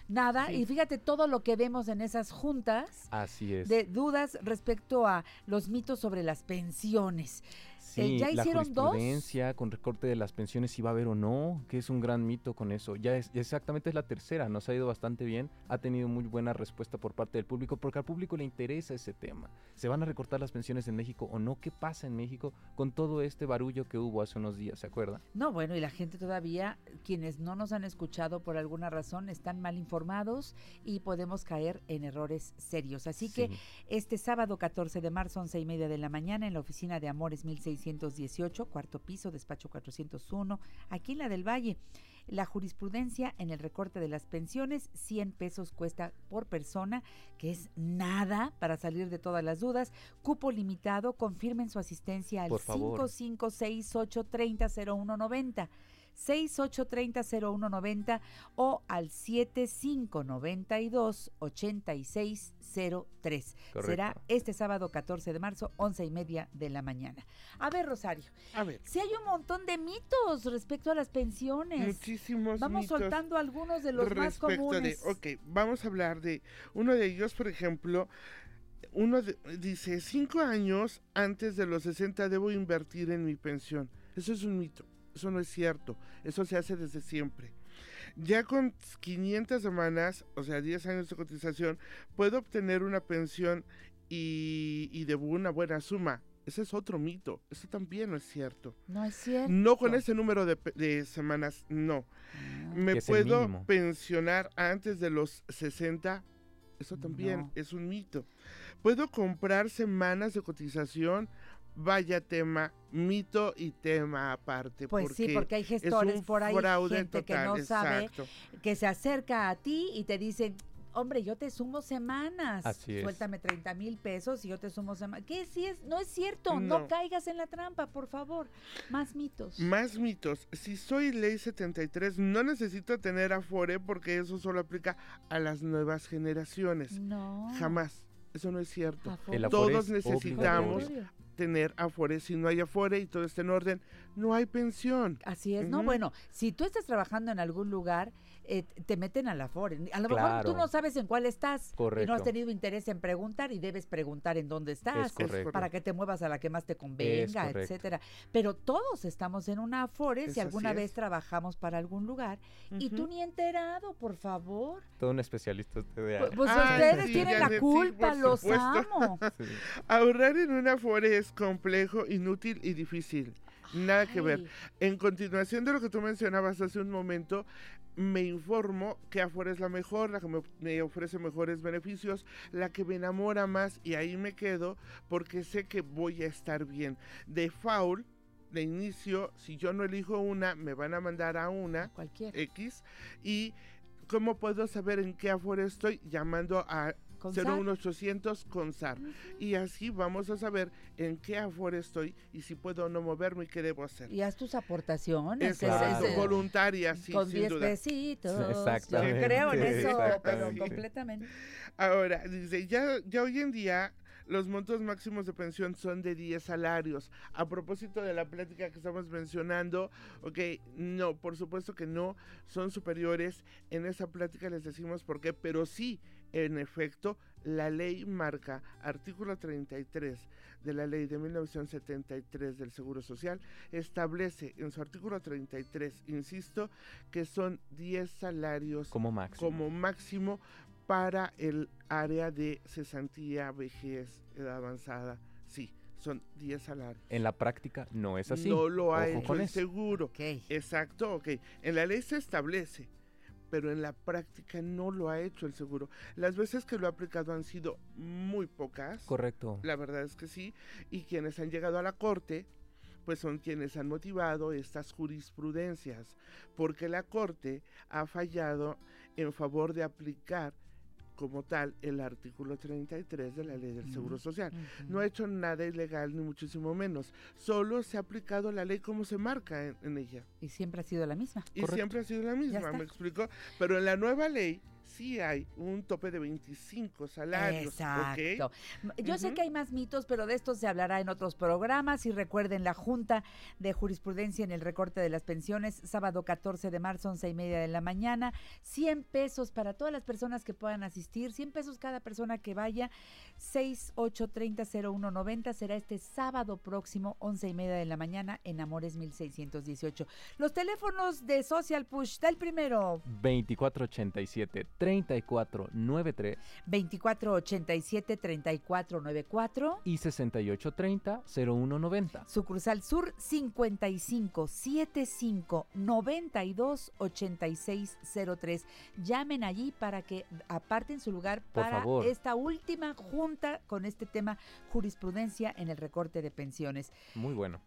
nada. Sí. Y fíjate todo lo que vemos en esas juntas Así es. de dudas respecto a los mitos sobre las pensiones. Sí, Eh, ya la hicieron dos. jurisprudencia con recorte de las pensiones si va a haber o no, que es un gran mito con eso. Ya es exactamente es la tercera, nos ha ido bastante bien, ha tenido muy buena respuesta por parte del público porque al público le interesa ese tema. ¿Se van a recortar las pensiones en México o no? ¿Qué pasa en México con todo este barullo que hubo hace unos días, ¿se acuerda? No, bueno, y la gente todavía, quienes no nos han escuchado por alguna razón, están mal informados y podemos caer en errores serios. Así que este sábado 14 de marzo, 11 y media de la mañana, en la oficina de Amores 1618, cuarto piso, despacho 401, aquí en la del Valle. La jurisprudencia en el recorte de las pensiones, 100 pesos cuesta por persona, que es nada para salir de todas las dudas. Cupo limitado, confirmen su asistencia al Por favor. 5568300190. 6830-0190 o al 7592-8603. Será este sábado 14 de marzo, 11 y media de la mañana. A ver, Rosario. A ver. Si hay un montón de mitos respecto a las pensiones. Muchísimos Vamos mitos soltando algunos de los más comunes. De, ok, vamos a hablar de uno de ellos, por ejemplo. Uno de- dice, cinco años antes de los 60 debo invertir en mi pensión. Eso es un mito, eso no es cierto, eso se hace desde siempre. Ya con 500 semanas, o sea, 10 años de cotización, puedo obtener una pensión y, y de una buena suma. Ese es otro mito, eso también no es cierto. No es cierto. No con ese número de, semanas, no. Me es el puedo pensionar antes de los 60, eso también No. es un mito. Puedo comprar semanas de cotización, vaya tema, mito y tema aparte. Pues sí, porque hay es gestores un por ahí, fraude gente que no sabe, exacto. que se acerca a ti y te dice, hombre, yo te sumo semanas. Así es. Suéltame 30 mil pesos y yo te sumo semanas. ¿Qué sí es? No es cierto. No. No. caigas en la trampa, por favor. Más mitos. Más mitos. Si soy ley 73, no necesito tener Afore porque eso solo aplica a las nuevas generaciones. No. Jamás. Eso no es cierto. Afore. El Afore Todos es necesitamos obligatorio. Tener Afore. Si no hay Afore y todo está en orden, no hay pensión. Así es, ¿no? Bueno, si tú estás trabajando en algún lugar, eh, te meten a la Afore. A lo mejor tú no sabes en cuál estás y no has tenido interés en preguntar y debes preguntar en dónde estás correcto. para que te muevas a la que más te convenga, etcétera. Pero todos estamos en una Afore Es si alguna es. vez trabajamos para algún lugar y tú ni enterado, por favor. Todo un especialista usted de Pu- Pues Ay, ustedes sí, tienen la culpa, los supuesto. amo. Sí. Ahorrar en una Afore es complejo, inútil y difícil. Nada que ver. En continuación de lo que tú mencionabas hace un momento, me informo que Afore es la mejor, la que me, me ofrece mejores beneficios, la que me enamora más y ahí me quedo porque sé que voy a estar bien. De foul, de inicio, si yo no elijo una, me van a mandar a una Cualquiera. X y ¿cómo puedo saber en qué Afore estoy? Llamando a Con SAR. 01800 con SAR. Y así vamos a saber en qué Afore estoy y si puedo o no moverme y qué debo hacer. Y haz tus aportaciones. Es, es- Claro. es- voluntaria, sí, con sin 10 duda. pesitos. Exactamente, Yo creo en eso, pero completamente. Ahora, dice, ya, ya hoy en día los montos máximos de pensión son de 10 salarios. A propósito de la plática que estamos mencionando, ok, no, por supuesto que no, son superiores. En esa plática les decimos por qué, pero sí, en efecto, la ley marca, artículo 33 de la ley de 1973 del Seguro Social, establece en su artículo 33, insisto, que son 10 salarios Como máximo. como máximo para el área de cesantía, vejez, edad avanzada. Sí, son 10 salarios. En la práctica no es así. No lo ha Ojo hecho con el eso. seguro. Exacto, ok. En la ley se establece, pero en la práctica no lo ha hecho el seguro. Las veces que lo ha aplicado han sido muy pocas. Correcto. La verdad es que sí. Y quienes han llegado a la corte, pues son quienes han motivado estas jurisprudencias, porque la corte ha fallado en favor de aplicar como tal el artículo 33 de la ley del Seguro Social. No ha hecho nada ilegal ni muchísimo menos, solo se ha aplicado la ley como se marca en, en ella. Y siempre ha sido la misma. Y Correcto. siempre ha sido la misma, me explico. Pero en la nueva ley sí hay un tope de 25 salarios. ¿ok? Exacto. Yo sé que hay más mitos, pero de esto se hablará en otros programas. Y recuerden la Junta de Jurisprudencia en el recorte de las pensiones, sábado 14 de marzo, 11 y media de la mañana. 100 pesos para todas las personas que puedan asistir. 100 pesos cada persona que vaya. 6830-0190 será este sábado próximo, 11 y media de la mañana, en Amores 1618. Los teléfonos de Social Push, da el primero. 2487-3493 2487-3494 y 6830-0190. Sucursal Sur 55 75 92 86 03. Llamen allí para que aparten su lugar Por para favor. esta última junta con este tema jurisprudencia en el recorte de pensiones. Muy bueno.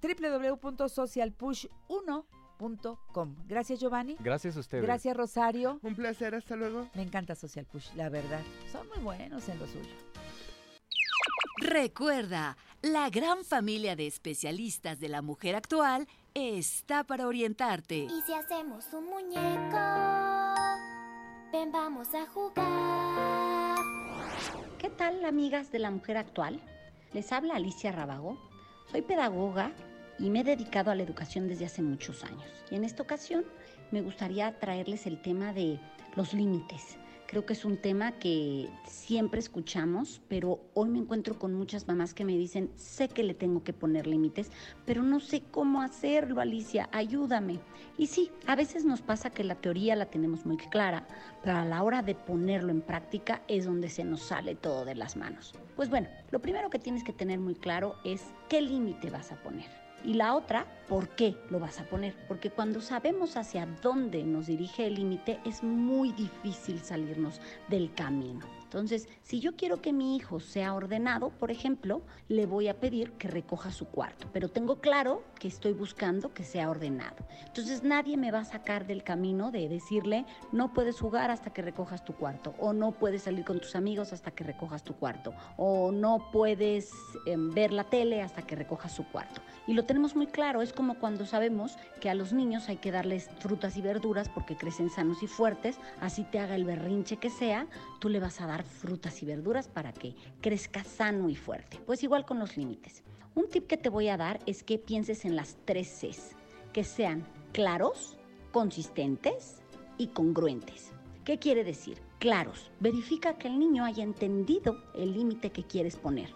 www.socialpush1.com. Gracias Giovanni. Gracias a ustedes. Gracias Rosario. Un placer, hasta luego. Me encanta Social Push, la verdad. Son muy buenos en lo suyo. Recuerda, la gran familia de especialistas de la mujer actual está para orientarte. ¿Y si hacemos un muñeco? Ven, vamos a jugar. ¿Qué tal, amigas de la mujer actual? Les habla Alicia Rabago. Soy pedagoga y me he dedicado a la educación desde hace muchos años. Y en esta ocasión me gustaría traerles el tema de los límites. Creo que es un tema que siempre escuchamos, pero hoy me encuentro con muchas mamás que me dicen, sé que le tengo que poner límites, pero no sé cómo hacerlo, Alicia, ayúdame. Y sí, a veces nos pasa que la teoría la tenemos muy clara, pero a la hora de ponerlo en práctica es donde se nos sale todo de las manos. Pues bueno, lo primero que tienes que tener muy claro es qué límite vas a poner. Y la otra, ¿por qué lo vas a poner? Porque cuando sabemos hacia dónde nos dirige el límite, es muy difícil salirnos del camino. Entonces, si yo quiero que mi hijo sea ordenado, por ejemplo, le voy a pedir que recoja su cuarto, pero tengo claro que estoy buscando que sea ordenado. Entonces, nadie me va a sacar del camino de decirle, no puedes jugar hasta que recojas tu cuarto, o no puedes salir con tus amigos hasta que recojas tu cuarto, o no puedes eh, ver la tele hasta que recojas su cuarto. Y lo tenemos muy claro, es como cuando sabemos que a los niños hay que darles frutas y verduras porque crecen sanos y fuertes, así te haga el berrinche que sea, tú le vas a dar frutas y verduras para que crezca sano y fuerte. Pues igual con los límites. Un tip que te voy a dar es que pienses en las tres Cs, que sean claros, consistentes y congruentes. ¿Qué quiere decir? Claros. Verifica que el niño haya entendido el límite que quieres poner.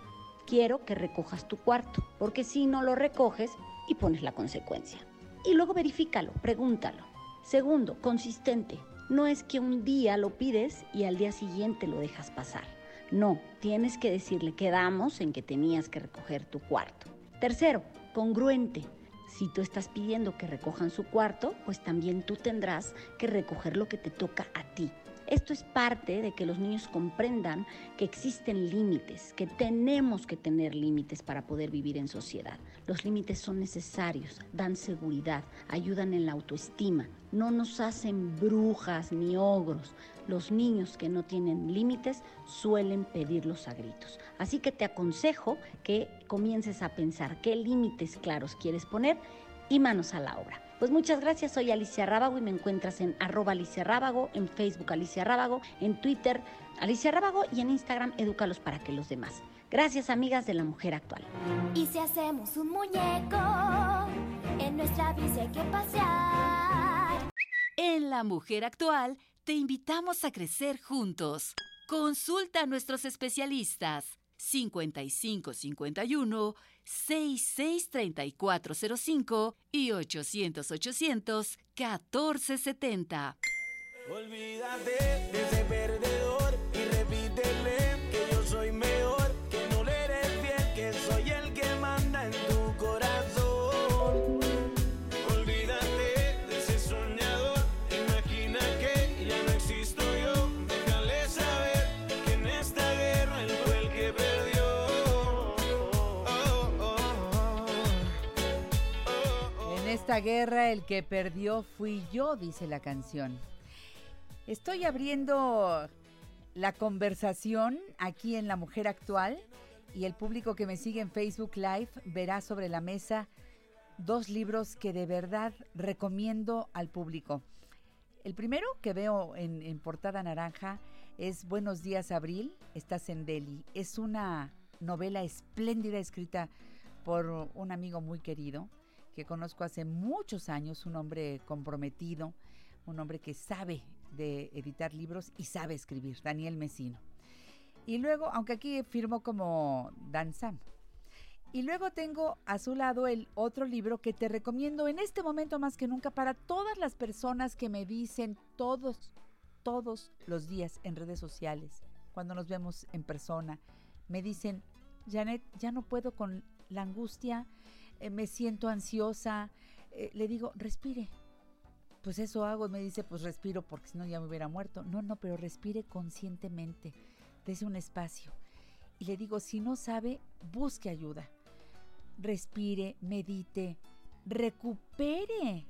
Quiero que recojas tu cuarto, porque si no lo recoges y pones la consecuencia. Y luego verifícalo, pregúntalo. Segundo, consistente. No es que un día lo pides y al día siguiente lo dejas pasar. No, tienes que decirle, quedamos en que tenías que recoger tu cuarto. Tercero, congruente. Si tú estás pidiendo que recojan su cuarto, pues también tú tendrás que recoger lo que te toca a ti. Esto es parte de que los niños comprendan que existen límites, que tenemos que tener límites para poder vivir en sociedad. Los límites son necesarios, dan seguridad, ayudan en la autoestima, no nos hacen brujas ni ogros. Los niños que no tienen límites suelen pedirlos a gritos. Así que te aconsejo que comiences a pensar qué límites claros quieres poner y manos a la obra. Pues muchas gracias, soy Alicia Rábago y me encuentras en arroba Alicia Rábago, en Facebook Alicia Rábago, en Twitter Alicia Rábago y en Instagram Edúcalos para que los demás. Gracias amigas de la mujer actual. Y si hacemos un muñeco, en nuestra bici hay que pasear. En La Mujer Actual te invitamos a crecer juntos. Consulta a nuestros especialistas 5551 663405 y 800 800 1470. Olvídate de ese esta guerra el que perdió fui yo, dice la canción. Estoy abriendo la conversación aquí en La Mujer Actual y el público que me sigue en Facebook Live verá sobre la mesa dos libros que de verdad recomiendo al público. El primero que veo en, en portada naranja es Buenos días Abril, estás en Delhi. Es una novela espléndida escrita por un amigo muy querido que conozco hace muchos años, un hombre comprometido, un hombre que sabe de editar libros y sabe escribir, Daniel Mesino. Y luego, aunque aquí firmó como Dan Sam. Y luego tengo a su lado el otro libro que te recomiendo en este momento más que nunca para todas las personas que me dicen todos, todos los días en redes sociales, cuando nos vemos en persona, me dicen, Janet, ya no puedo con la angustia, eh, me siento ansiosa. Eh, le digo, respire, pues eso hago, me dice, pues respiro porque si no ya me hubiera muerto. No, no, pero respire conscientemente, desde un espacio. Y le digo, si no sabe, busque ayuda. Respire, medite, recupere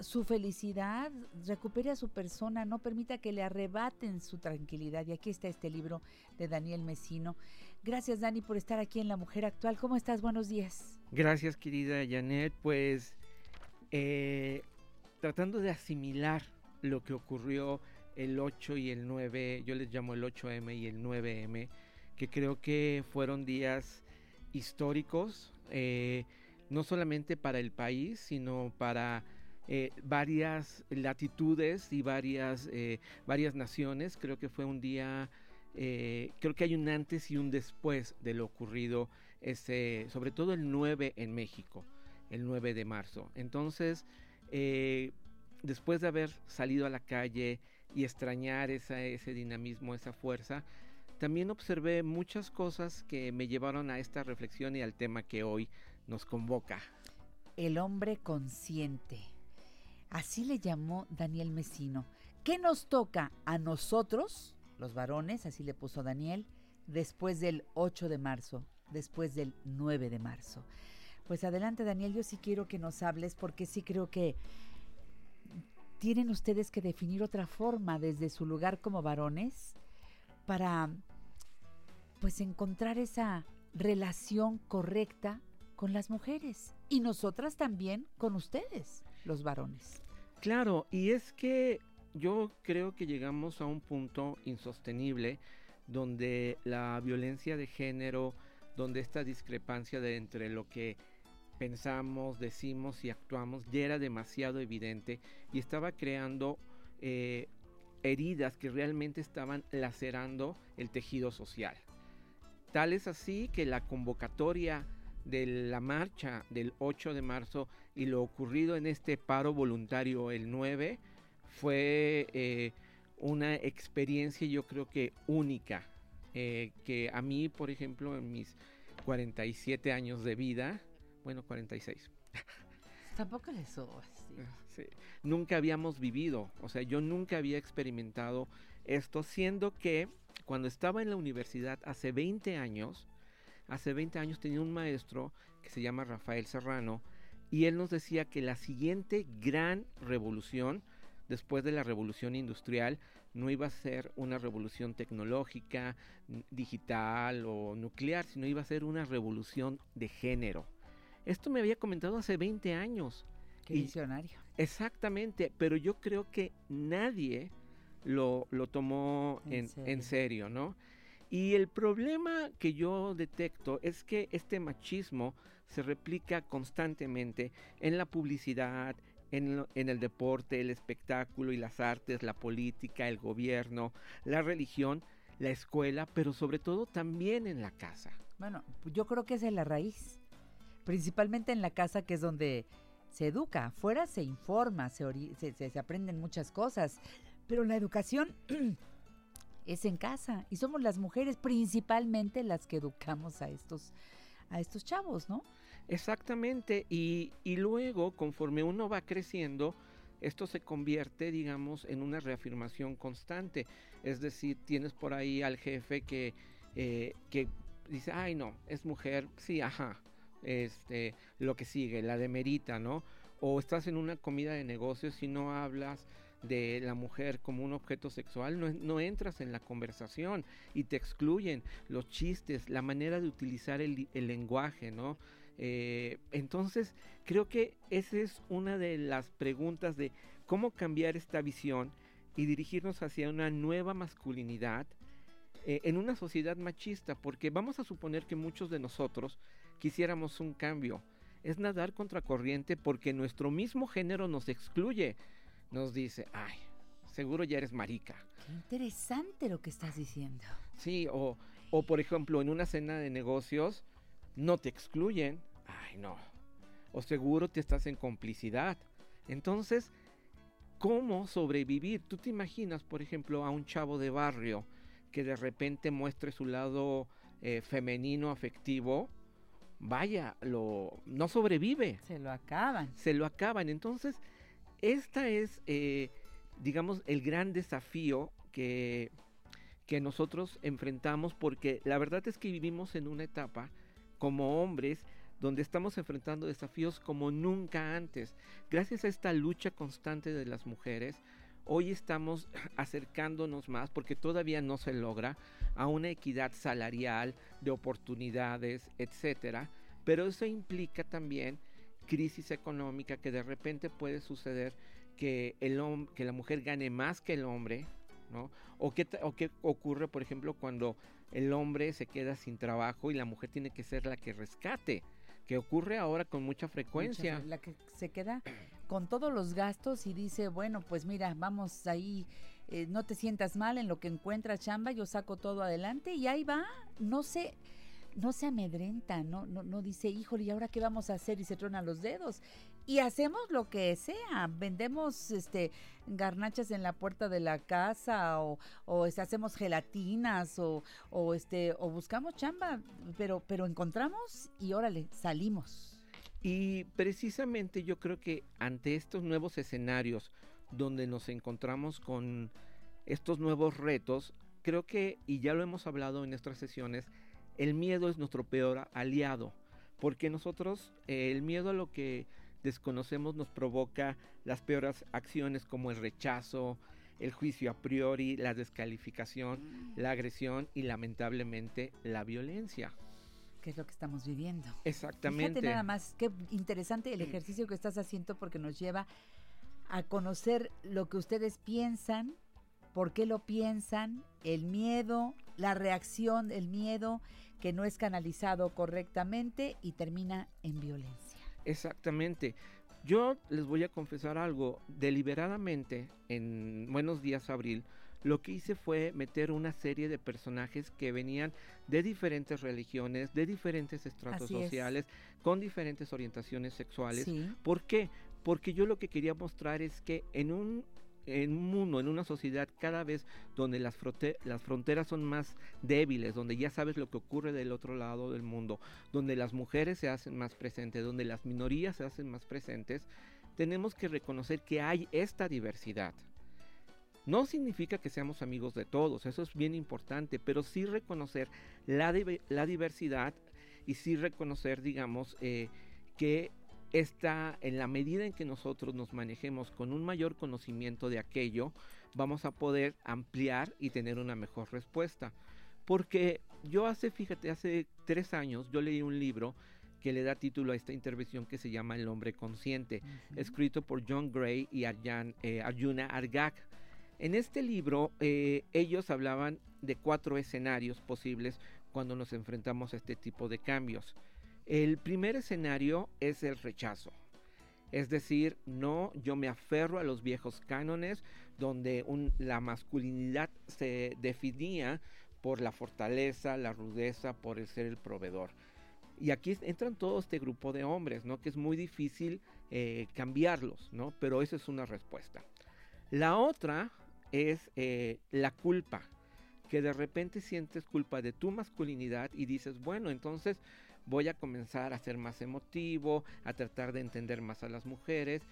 su felicidad, recupere a su persona, no permita que le arrebaten su tranquilidad. Y aquí está este libro de Daniel Mesino. Gracias Dani por estar aquí en La Mujer Actual. ¿Cómo estás? Buenos días. Gracias querida Janet, pues eh, tratando de asimilar lo que ocurrió el 8 y el 9, yo les llamo el 8M y el 9M, que creo que fueron días históricos, eh, no solamente para el país, sino para eh, varias latitudes y varias, varias naciones. Creo que fue un día, eh, creo que hay un antes y un después de lo ocurrido, sobre todo el 9 en México, el 9 de marzo. Entonces, eh, después de haber salido a la calle y extrañar ese dinamismo, esa fuerza, también observé muchas cosas que me llevaron a esta reflexión y al tema que hoy nos convoca. El hombre consciente. Así le llamó Daniel Mesino. ¿Qué nos toca a nosotros, los varones, así le puso Daniel, después del 8 de marzo, después del 9 de marzo? Pues adelante Daniel, yo sí quiero que nos hables porque sí creo que tienen ustedes que definir otra forma desde su lugar como varones para pues encontrar esa relación correcta con las mujeres y nosotras también con ustedes, los varones. Claro, y es que yo creo que llegamos a un punto insostenible donde la violencia de género, donde esta discrepancia de entre lo que pensamos, decimos y actuamos ya era demasiado evidente y estaba creando eh, heridas que realmente estaban lacerando el tejido social. Tal es así que la convocatoria de la marcha del 8 de marzo y lo ocurrido en este paro voluntario el 9 fue eh, una experiencia yo creo que única, eh, que a mí, por ejemplo, en mis 47 años de vida, bueno, 46. Tampoco le sobas. Sí, nunca habíamos vivido, o sea, yo nunca había experimentado esto, siendo que cuando estaba en la universidad hace 20 años, hace 20 años tenía un maestro que se llama Rafael Serrano y él nos decía que la siguiente gran revolución, después de la revolución industrial, no iba a ser una revolución tecnológica, digital o nuclear, sino iba a ser una revolución de género. Esto me había comentado hace 20 años. Qué Y- visionario. Exactamente, pero yo creo que nadie lo, lo tomó En en, serio. en serio, ¿no? Y el problema que yo detecto es que este machismo se replica constantemente en la publicidad, en, en el deporte, el espectáculo y las artes, la política, el gobierno, la religión, la escuela, pero sobre todo también en la casa. Bueno, yo creo que esa es la raíz. Principalmente en la casa, que es donde se educa. Afuera se informa, se, se, se- se aprenden muchas cosas. Pero la educación es en casa. Y somos las mujeres principalmente las que educamos a estos, a estos chavos, ¿no? Exactamente, y, y luego conforme uno va creciendo, esto se convierte, digamos, en una reafirmación constante. Es decir, tienes por ahí al jefe que, eh, que dice, ay no, es mujer, sí, ajá, este, lo que sigue, la demerita, ¿no? O estás en una comida de negocios y no hablas de la mujer como un objeto sexual, no, no entras en la conversación y te excluyen los chistes, la manera de utilizar el, el lenguaje, ¿no? Eh, entonces, creo que esa es una de las preguntas de cómo cambiar esta visión y dirigirnos hacia una nueva masculinidad eh, en una sociedad machista, porque vamos a suponer que muchos de nosotros quisiéramos un cambio. Es nadar contracorriente porque nuestro mismo género nos excluye. Nos dice, ay, seguro ya eres marica. Qué interesante lo que estás diciendo. Sí, o, o por ejemplo, en una cena de negocios no te excluyen. Ay, no. O seguro te estás en complicidad. Entonces, ¿cómo sobrevivir? ¿Tú te imaginas, por ejemplo, a un chavo de barrio que de repente muestre su lado eh, femenino afectivo? Vaya, lo no sobrevive. Se lo acaban. Se lo acaban. Entonces, esta es, eh, digamos, el gran desafío que, que nosotros enfrentamos porque la verdad es que vivimos en una etapa como hombres donde estamos enfrentando desafíos como nunca antes. Gracias a esta lucha constante de las mujeres, hoy estamos acercándonos más, porque todavía no se logra, a una equidad salarial, de oportunidades, etcétera. Pero eso implica también crisis económica que de repente puede suceder que, el que la mujer gane más que el hombre, ¿no? O qué, o qué ocurre, por ejemplo, cuando el hombre se queda sin trabajo y la mujer tiene que ser la que rescate, que ocurre ahora con mucha frecuencia. Mucha- La que se queda con todos los gastos y dice, bueno, pues mira, vamos ahí, eh, no te sientas mal en lo que encuentras chamba, yo saco todo adelante y ahí va, no se, no se amedrenta, no, no, no dice, híjole, ¿y ahora qué vamos a hacer? Y se trona los dedos. Y hacemos lo que sea, vendemos este garnachas en la puerta de la casa o, o este, hacemos gelatinas o, o este o buscamos chamba, pero pero encontramos y órale, salimos. Y precisamente yo creo que ante estos nuevos escenarios donde nos encontramos con estos nuevos retos, creo que, y ya lo hemos hablado en nuestras sesiones, el miedo es nuestro peor aliado, porque nosotros, eh, el miedo a lo que desconocemos nos provoca las peores acciones como el rechazo, el juicio a priori, la descalificación, la agresión y lamentablemente la violencia. que es lo que estamos viviendo. Exactamente. Fíjate nada más, qué interesante el ejercicio que estás haciendo porque nos lleva a conocer lo que ustedes piensan, por qué lo piensan, el miedo, la reacción, el miedo que no es canalizado correctamente y termina en violencia. Exactamente. Yo les voy a confesar algo. Deliberadamente, en Buenos Días Abril, lo que hice fue meter una serie de personajes que venían de diferentes religiones, de diferentes estratos sociales, con diferentes orientaciones sexuales. Sí. ¿Por qué? Porque yo lo que quería mostrar es que en un en un mundo, en una sociedad cada vez donde las, las fronteras son más débiles, donde ya sabes lo que ocurre del otro lado del mundo, donde las mujeres se hacen más presentes, donde las minorías se hacen más presentes, tenemos que reconocer que hay esta diversidad. No significa que seamos amigos de todos, eso es bien importante, pero sí reconocer la, la diversidad y sí reconocer, digamos, eh, que está en la medida en que nosotros nos manejemos con un mayor conocimiento de aquello, vamos a poder ampliar y tener una mejor respuesta. Porque yo hace, fíjate, hace tres años yo leí un libro que le da título a esta intervención que se llama El hombre consciente, escrito por John Gray y Arjan- eh, Arjuna Argak. En este libro eh, ellos hablaban de cuatro escenarios posibles cuando nos enfrentamos a este tipo de cambios. El primer escenario es el rechazo. Es decir, no, yo me aferro a los viejos cánones donde la masculinidad se definía por la fortaleza, la rudeza, por el ser el proveedor. Y aquí entran todo este grupo de hombres, ¿no? Que es muy difícil eh, cambiarlos, ¿no? Pero esa es una respuesta. La otra es eh, la culpa, que de repente sientes culpa de tu masculinidad y dices, bueno, entonces voy a comenzar a ser más emotivo, a tratar de entender más a las mujeres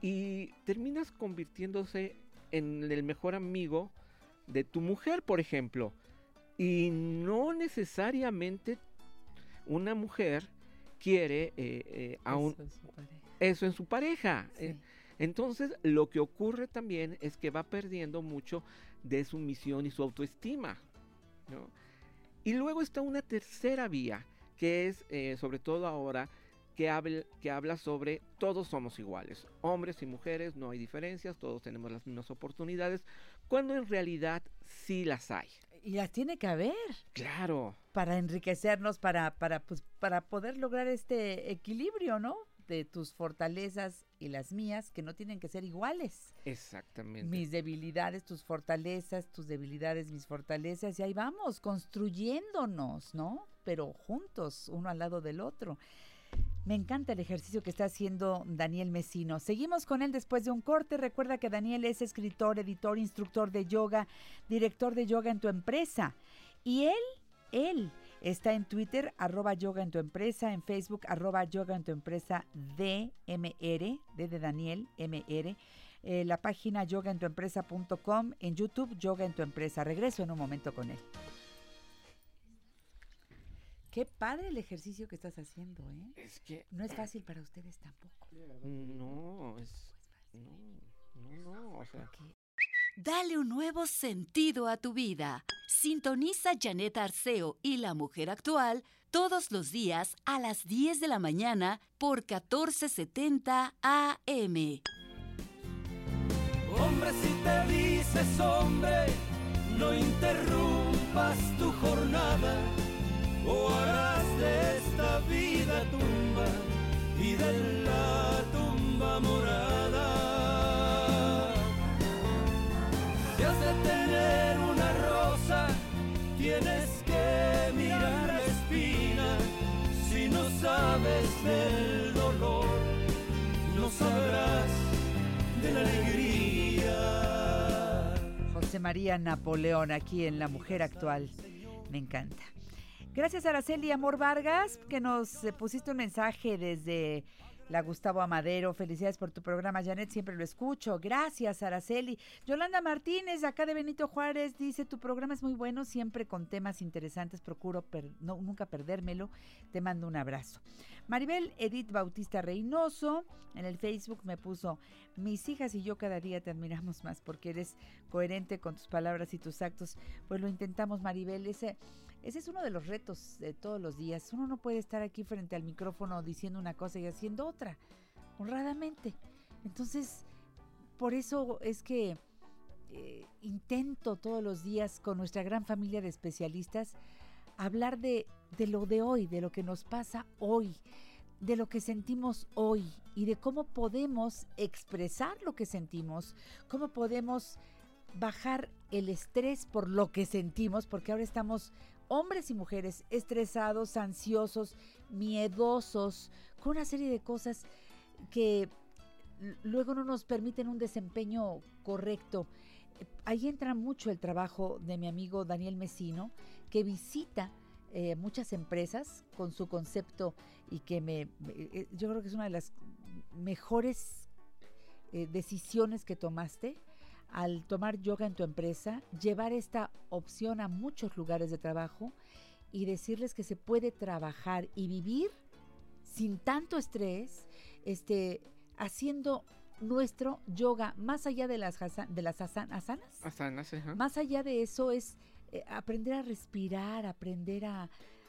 y terminas convirtiéndose en el mejor amigo de tu mujer, por ejemplo. Y no necesariamente una mujer quiere eh, eh, a un- eso en su pareja. Eh, Entonces, lo que ocurre también es que va perdiendo mucho de su misión y su autoestima. ¿no? Y luego está una tercera vía, que es, eh, sobre todo ahora, que habla, que habla sobre todos somos iguales. Hombres y mujeres, no hay diferencias, todos tenemos las mismas oportunidades, cuando en realidad sí las hay. Y las tiene que haber Claro. para enriquecernos, para, para, pues, para poder lograr este equilibrio, ¿no? De tus fortalezas y las mías, que no tienen que ser iguales. Exactamente. Mis debilidades, tus fortalezas, tus debilidades, mis fortalezas, y ahí vamos, construyéndonos, ¿no? Pero juntos, uno al lado del otro. Me encanta el ejercicio que está haciendo Daniel Mesino. Seguimos con él después de un corte. Recuerda que Daniel es escritor, editor, instructor de yoga, director de yoga en tu empresa. Y él, él está en Twitter, arroba yoga en tu empresa, en Facebook, arroba yoga en tu empresa DMR, D de Daniel, MR. eh, la página yogaentuempresa.com, en YouTube, Yoga en tu empresa. Regreso en un momento con él. Qué padre el ejercicio que estás haciendo, ¿eh? Es que no es fácil para ustedes tampoco. No, es. No, no, no. O sea. Dale un nuevo sentido a tu vida. Sintoniza Janet Arceo y la mujer actual todos los días a las 10 de la mañana por 1470 AM. Hombre, si te dices hombre, no interrumpas tu jornada o harás de esta vida tumba y de la tumba morada. Tienes que mirar la espina. Si no sabes del dolor, no sabrás de la alegría. José María Napoleón aquí en La Mujer Actual. Me encanta. Gracias Araceli Amor Vargas, que nos eh, pusiste un mensaje desde la Gustavo Amadero. Felicidades por tu programa, Janet, siempre lo escucho. Gracias, Araceli. Yolanda Martínez, acá de Benito Juárez, dice, tu programa es muy bueno, siempre con temas interesantes, procuro no, nunca perdérmelo. Te mando un abrazo. Maribel Edith Bautista Reynoso, en el Facebook me puso, mis hijas y yo cada día te admiramos más porque eres coherente con tus palabras y tus actos. Pues lo intentamos, Maribel. Ese, ese es uno de los retos de todos los días. Uno no puede estar aquí frente al micrófono diciendo una cosa y haciendo otra, honradamente. Entonces, por eso es que eh, intento todos los días con nuestra gran familia de especialistas hablar de, de lo de hoy, de lo que nos pasa hoy, de lo que sentimos hoy y de cómo podemos expresar lo que sentimos, cómo podemos bajar el estrés por lo que sentimos, porque ahora estamos hombres y mujeres estresados, ansiosos, miedosos, con una serie de cosas que luego no nos permiten un desempeño correcto. Eh, Ahí entra mucho el trabajo de mi amigo Daniel Mesino, que visita eh, muchas empresas con su concepto y que me, eh, yo creo que es una de las mejores decisiones que tomaste al tomar yoga en tu empresa, llevar esta opción a muchos lugares de trabajo y decirles que se puede trabajar y vivir sin tanto estrés, este, haciendo nuestro yoga más allá de las, de las asanas. Asanas, ajá. Más allá de eso es eh, aprender a respirar, aprender a,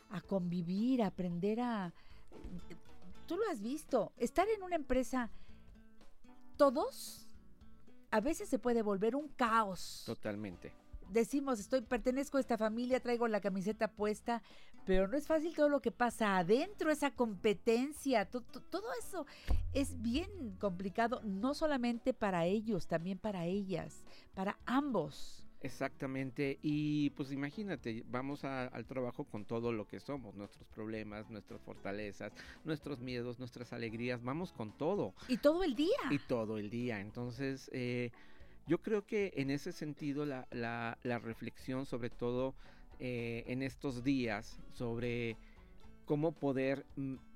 a convivir, aprender a... eh, Tú lo has visto, estar en una empresa, todos, a veces se puede volver un caos. Totalmente. Decimos, estoy, pertenezco a esta familia, traigo la camiseta puesta, pero no es fácil todo lo que pasa adentro, esa competencia, to- to- todo eso es bien complicado, no solamente para ellos, también para ellas, para ambos. Exactamente, y pues imagínate, vamos a- al trabajo con todo lo que somos, nuestros problemas, nuestras fortalezas, nuestros miedos, nuestras alegrías, vamos con todo. Y todo el día. Y todo el día, entonces eh, yo creo que en ese sentido la, la- la reflexión sobre todo eh, en estos días sobre cómo poder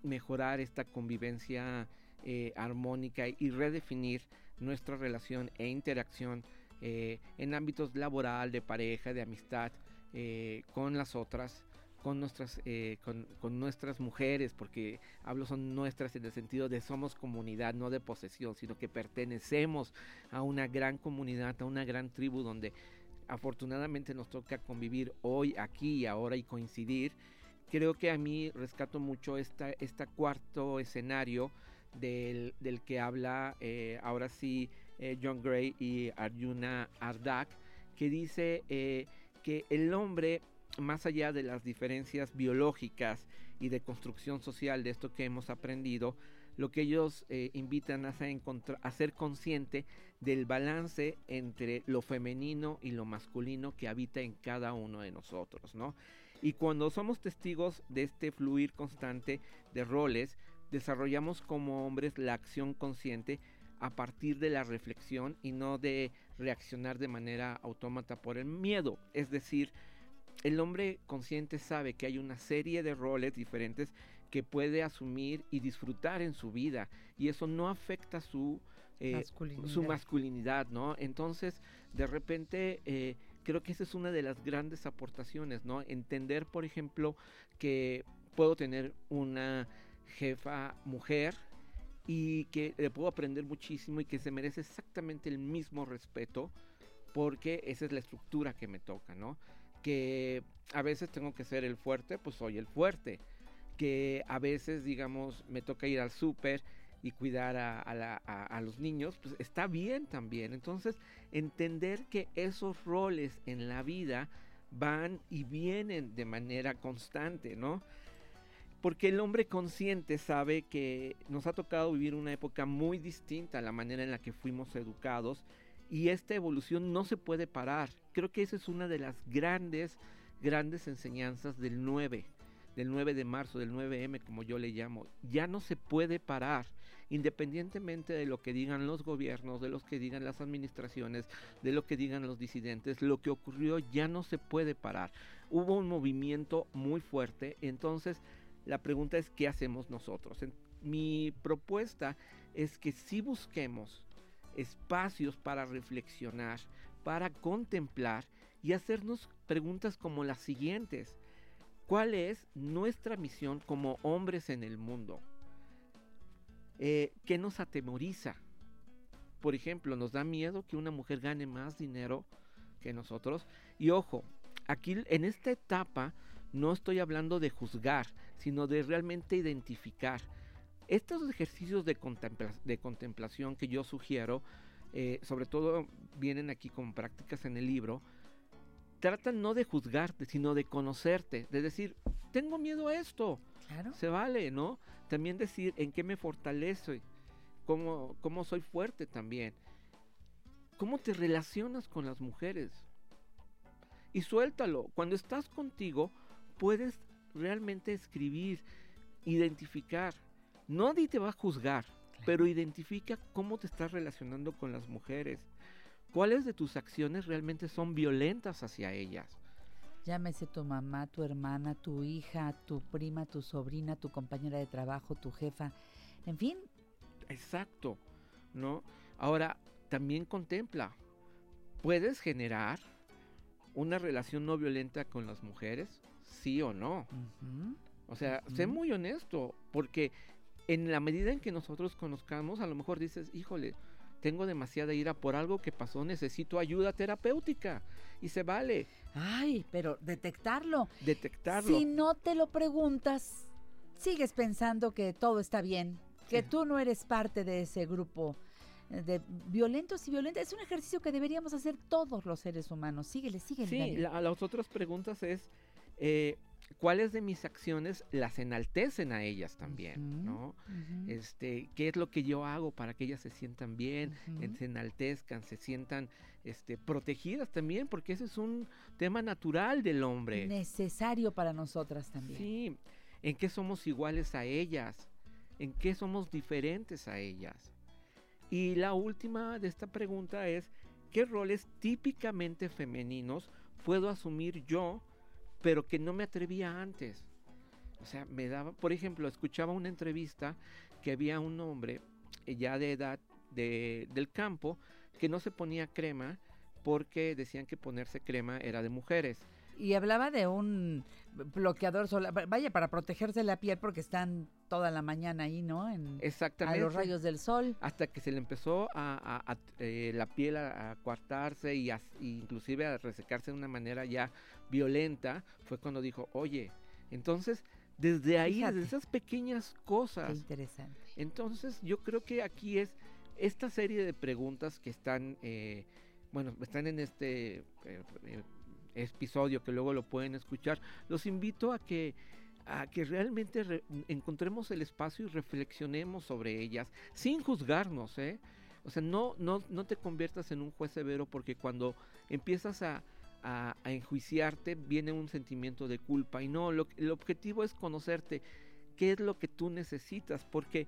mejorar esta convivencia eh, armónica y redefinir nuestra relación e interacción eh, en ámbitos laboral, de pareja, de amistad, eh, con las otras, con nuestras, eh, con, con nuestras mujeres, porque hablo son nuestras en el sentido de somos comunidad, no de posesión, sino que pertenecemos a una gran comunidad, a una gran tribu donde afortunadamente nos toca convivir hoy, aquí y ahora y coincidir. Creo que a mí rescato mucho esta, este cuarto escenario del, del que habla eh, ahora sí eh, John Gray y Arjuna Ardak, que dice eh, que el hombre, más allá de las diferencias biológicas y de construcción social de esto que hemos aprendido, lo que ellos eh, invitan a, a ser consciente del balance entre lo femenino y lo masculino que habita en cada uno de nosotros, ¿no? Y cuando somos testigos de este fluir constante de roles, desarrollamos como hombres la acción consciente a partir de la reflexión y no de reaccionar de manera autómata por el miedo. Es decir, el hombre consciente sabe que hay una serie de roles diferentes que puede asumir y disfrutar en su vida y eso no afecta su eh, Masculinidad. su masculinidad, ¿no? Entonces, de repente, eh, creo que esa es una de las grandes aportaciones, ¿no? Entender, por ejemplo, que puedo tener una jefa mujer y que le puedo aprender muchísimo y que se merece exactamente el mismo respeto porque esa es la estructura que me toca, ¿no? Que a veces tengo que ser el fuerte, pues soy el fuerte. Que a veces, digamos, me toca ir al súper y cuidar a, a la- a- a los niños, pues está bien también. Entonces, entender que esos roles en la vida van y vienen de manera constante, ¿no? Porque el hombre consciente sabe que nos ha tocado vivir una época muy distinta a la manera en la que fuimos educados y esta evolución no se puede parar. Creo que esa es una de las grandes, grandes enseñanzas del 9, del 9 de marzo, del 9M como yo le llamo. Ya no se puede parar, independientemente de lo que digan los gobiernos, de lo que digan las administraciones, de lo que digan los disidentes, lo que ocurrió ya no se puede parar. Hubo un movimiento muy fuerte, entonces la pregunta es ¿qué hacemos nosotros? Mi propuesta es que si busquemos espacios para reflexionar, para contemplar y hacernos preguntas como las siguientes. ¿Cuál es nuestra misión como hombres en el mundo? Eh, ¿Qué nos atemoriza? Por ejemplo, ¿nos da miedo que una mujer gane más dinero que nosotros? Y ojo, aquí en esta etapa no estoy hablando de juzgar, sino de realmente identificar. Estos ejercicios de, contempla- de contemplación que yo sugiero, eh, sobre todo vienen aquí con prácticas en el libro, tratan no de juzgarte, sino de conocerte, de decir, tengo miedo a esto. Claro. Se vale, ¿no? También decir en qué me fortalece, cómo, cómo soy fuerte también. ¿Cómo te relacionas con las mujeres? Y suéltalo. Cuando estás contigo, puedes realmente escribir, identificar. Nadie te va a juzgar, pero identifica cómo te estás relacionando con las mujeres. ¿Cuáles de tus acciones realmente son violentas hacia ellas? Llámese tu mamá, tu hermana, tu hija, tu prima, tu sobrina, tu compañera de trabajo, tu jefa. En fin, Exacto, ¿no? Ahora, también contempla, ¿puedes generar una relación no violenta con las mujeres? ¿Sí o no? O sea, sé muy honesto, porque en la medida en que nosotros conozcamos, a lo mejor dices, híjole, tengo demasiada ira por algo que pasó, necesito ayuda terapéutica. Y se vale ay, pero detectarlo. detectarlo. Si no te lo preguntas, sigues pensando que todo está bien, que tú no eres parte de ese grupo eh, de violentos y violentas. Es un ejercicio que deberíamos hacer todos los seres humanos. Síguele, síguele. Sí, la- las otras preguntas es, eh, ¿cuáles de mis acciones las enaltecen a ellas también? ¿no? Este, ¿Qué es lo que yo hago para que ellas se sientan bien, se enaltezcan, se sientan este, protegidas también? Porque ese es un tema natural del hombre. Necesario para nosotras también. Sí, ¿en qué somos iguales a ellas? ¿En qué somos diferentes a ellas? Y la última de esta pregunta es, ¿qué roles típicamente femeninos puedo asumir yo, pero que no me atrevía antes? O sea, me daba, por ejemplo, escuchaba una entrevista que había un hombre eh, ya de edad de- del campo que no se ponía crema porque decían que ponerse crema era de mujeres. Y hablaba de un bloqueador solar, vaya, para protegerse la piel porque están toda la mañana ahí, ¿no? En, Exactamente. A los rayos del sol. Hasta que se le empezó a, a- a- eh, la piel a, a coartarse y inclusive a resecarse de una manera ya violenta, fue cuando dijo, oye, entonces desde ahí, Fíjate. desde esas pequeñas cosas. Qué interesante. Entonces yo creo que aquí es esta serie de preguntas que están, eh, bueno, están en este eh, eh, episodio que luego lo pueden escuchar. Los invito a que a que realmente re- encontremos el espacio y reflexionemos sobre ellas sin juzgarnos, ¿eh? O sea, no, no, no te conviertas en un juez severo porque cuando empiezas a, a- a enjuiciarte viene un sentimiento de culpa y no, lo, el objetivo es conocerte, qué es lo que tú necesitas, porque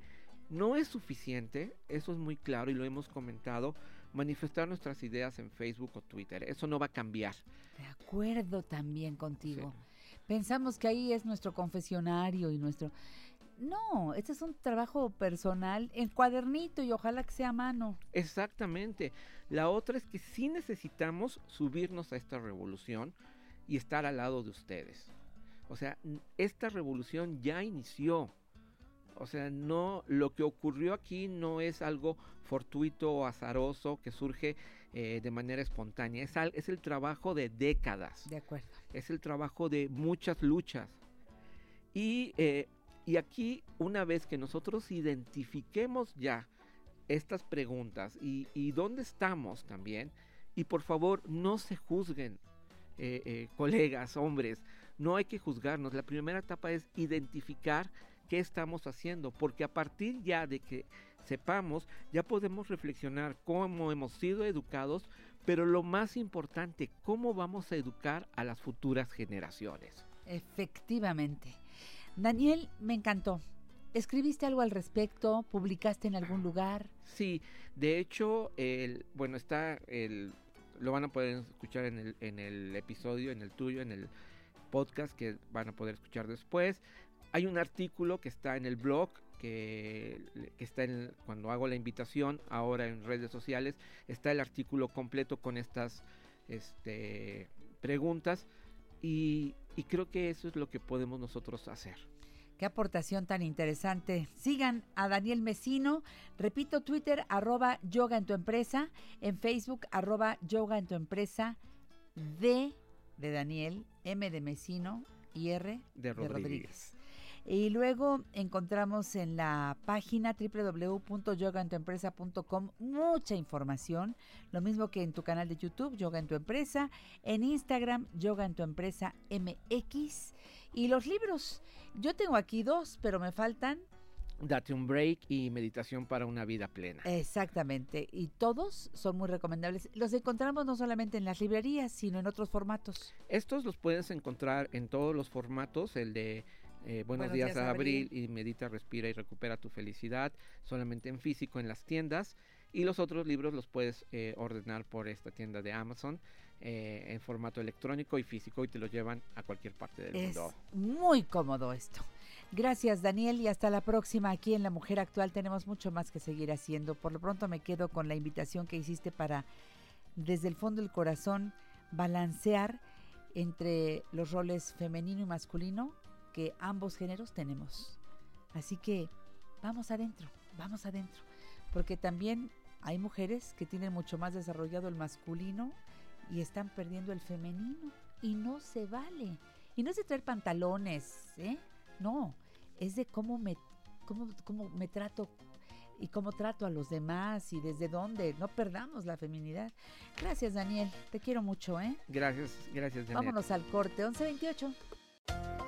no es suficiente, eso es muy claro y lo hemos comentado, manifestar nuestras ideas en Facebook o Twitter, eso no va a cambiar. De acuerdo también contigo. Pensamos que ahí es nuestro confesionario y nuestro... No, este es un trabajo personal en cuadernito y ojalá que sea a mano. Exactamente. La otra es que sí necesitamos subirnos a esta revolución y estar al lado de ustedes. O sea, esta revolución ya inició. O sea, no, lo que ocurrió aquí no es algo fortuito o azaroso que surge eh, de manera espontánea. Es, al- es el trabajo de décadas. De acuerdo. Es el trabajo de muchas luchas. Y, eh, y aquí, una vez que nosotros identifiquemos ya estas preguntas y, y dónde estamos también, y por favor no se juzguen, eh, eh, colegas, hombres, no hay que juzgarnos. La primera etapa es identificar qué estamos haciendo, porque a partir ya de que sepamos, ya podemos reflexionar cómo hemos sido educados, pero lo más importante, cómo vamos a educar a las futuras generaciones. Efectivamente. Daniel, me encantó. ¿Escribiste algo al respecto? ¿Publicaste en algún lugar? Sí, de hecho, el, bueno, está el, lo van a poder escuchar en el, en el episodio, en el tuyo, en el podcast que van a poder escuchar después. Hay un artículo que está en el blog, que, que está en, cuando hago la invitación, ahora en redes sociales, está el artículo completo con estas este, preguntas y, y creo que eso es lo que podemos nosotros hacer. Qué aportación tan interesante. Sigan a Daniel Mesino. Repito, Twitter, arroba yoga en tu empresa. En Facebook, arroba yoga en tu empresa. D de Daniel, M de Mesino y R De Rodríguez. Y luego encontramos en la página www.yogaentuempresa.com mucha información, lo mismo que en tu canal de YouTube, Yoga en tu Empresa, en Instagram, Yoga en tu Empresa MX, Y los libros, yo tengo aquí dos, pero me faltan Date un break y meditación para una vida plena. exactamente. Y todos son muy recomendables. Los encontramos no solamente en las librerías, sino en otros formatos. Estos los puedes encontrar en todos los formatos, el de eh, Buenos, días, a abril, y Medita, Respira y Recupera tu Felicidad, solamente en físico en las tiendas. Y los otros libros los puedes eh, ordenar por esta tienda de Amazon eh, en formato electrónico y físico y te los llevan a cualquier parte del Es mundo. muy cómodo esto. Gracias Daniel y hasta la próxima. Aquí en La Mujer Actual tenemos mucho más que seguir haciendo. Por lo pronto me quedo con la invitación que hiciste para, desde el fondo del corazón, balancear entre los roles femenino y masculino que ambos géneros tenemos. Así que vamos adentro, vamos adentro. Porque también hay mujeres que tienen mucho más desarrollado el masculino y están perdiendo el femenino. Y no se vale. Y no es de traer pantalones, ¿eh? No, es de cómo me, cómo, cómo me trato y cómo trato a los demás y desde dónde. No perdamos la feminidad. Gracias, Daniel. Te quiero mucho, ¿eh? Gracias, gracias, Janet. Vámonos al corte. 1128.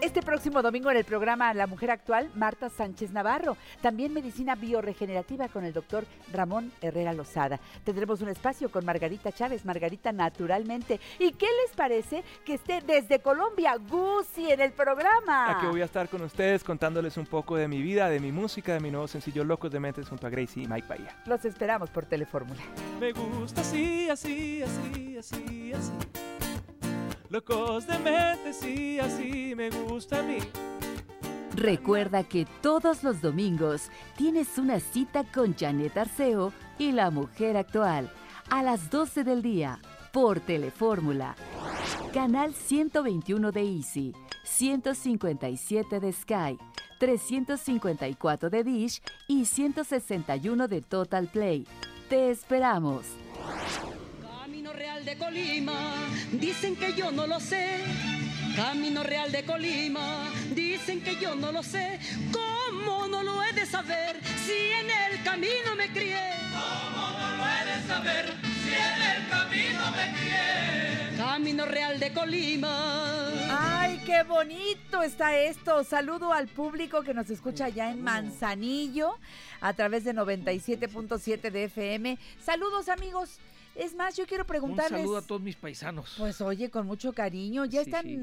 Este próximo domingo en el programa La Mujer Actual, Marta Sánchez Navarro. También medicina bioregenerativa con el doctor Ramón Herrera Lozada. Tendremos un espacio con Margarita Chávez, Margarita Naturalmente. ¿Y qué les parece que esté desde Colombia, Gucci, en el programa? Aquí voy a estar con ustedes contándoles un poco de mi vida, de mi música, de mi nuevo sencillo Locos de Mentes junto a Gracie y Mike Bahía. Los esperamos por Telefórmula. Me gusta así, así, así, así, así. Locos de mente, sí, así me gusta a mí. Recuerda que todos los domingos tienes una cita con Janet Arceo y la mujer actual a las 12 del día por Telefórmula. Canal 121 de Easy, 157 de Sky, 354 de Dish y 161 de Total Play. Te esperamos. Camino Real de Colima, dicen que yo no lo sé. Camino Real de Colima, dicen que yo no lo sé. ¿Cómo no lo he de saber si en el camino me crié? ¿Cómo no lo he de saber si en el camino me crié? Camino Real de Colima. ¡Ay, qué bonito está esto! Saludo al público que nos escucha ya en Manzanillo a través de 97.7 de FM. Saludos, amigos. Es más, yo quiero Un preguntarles. saludo a todos mis paisanos. Pues oye, con mucho cariño, ya Sí, están sí.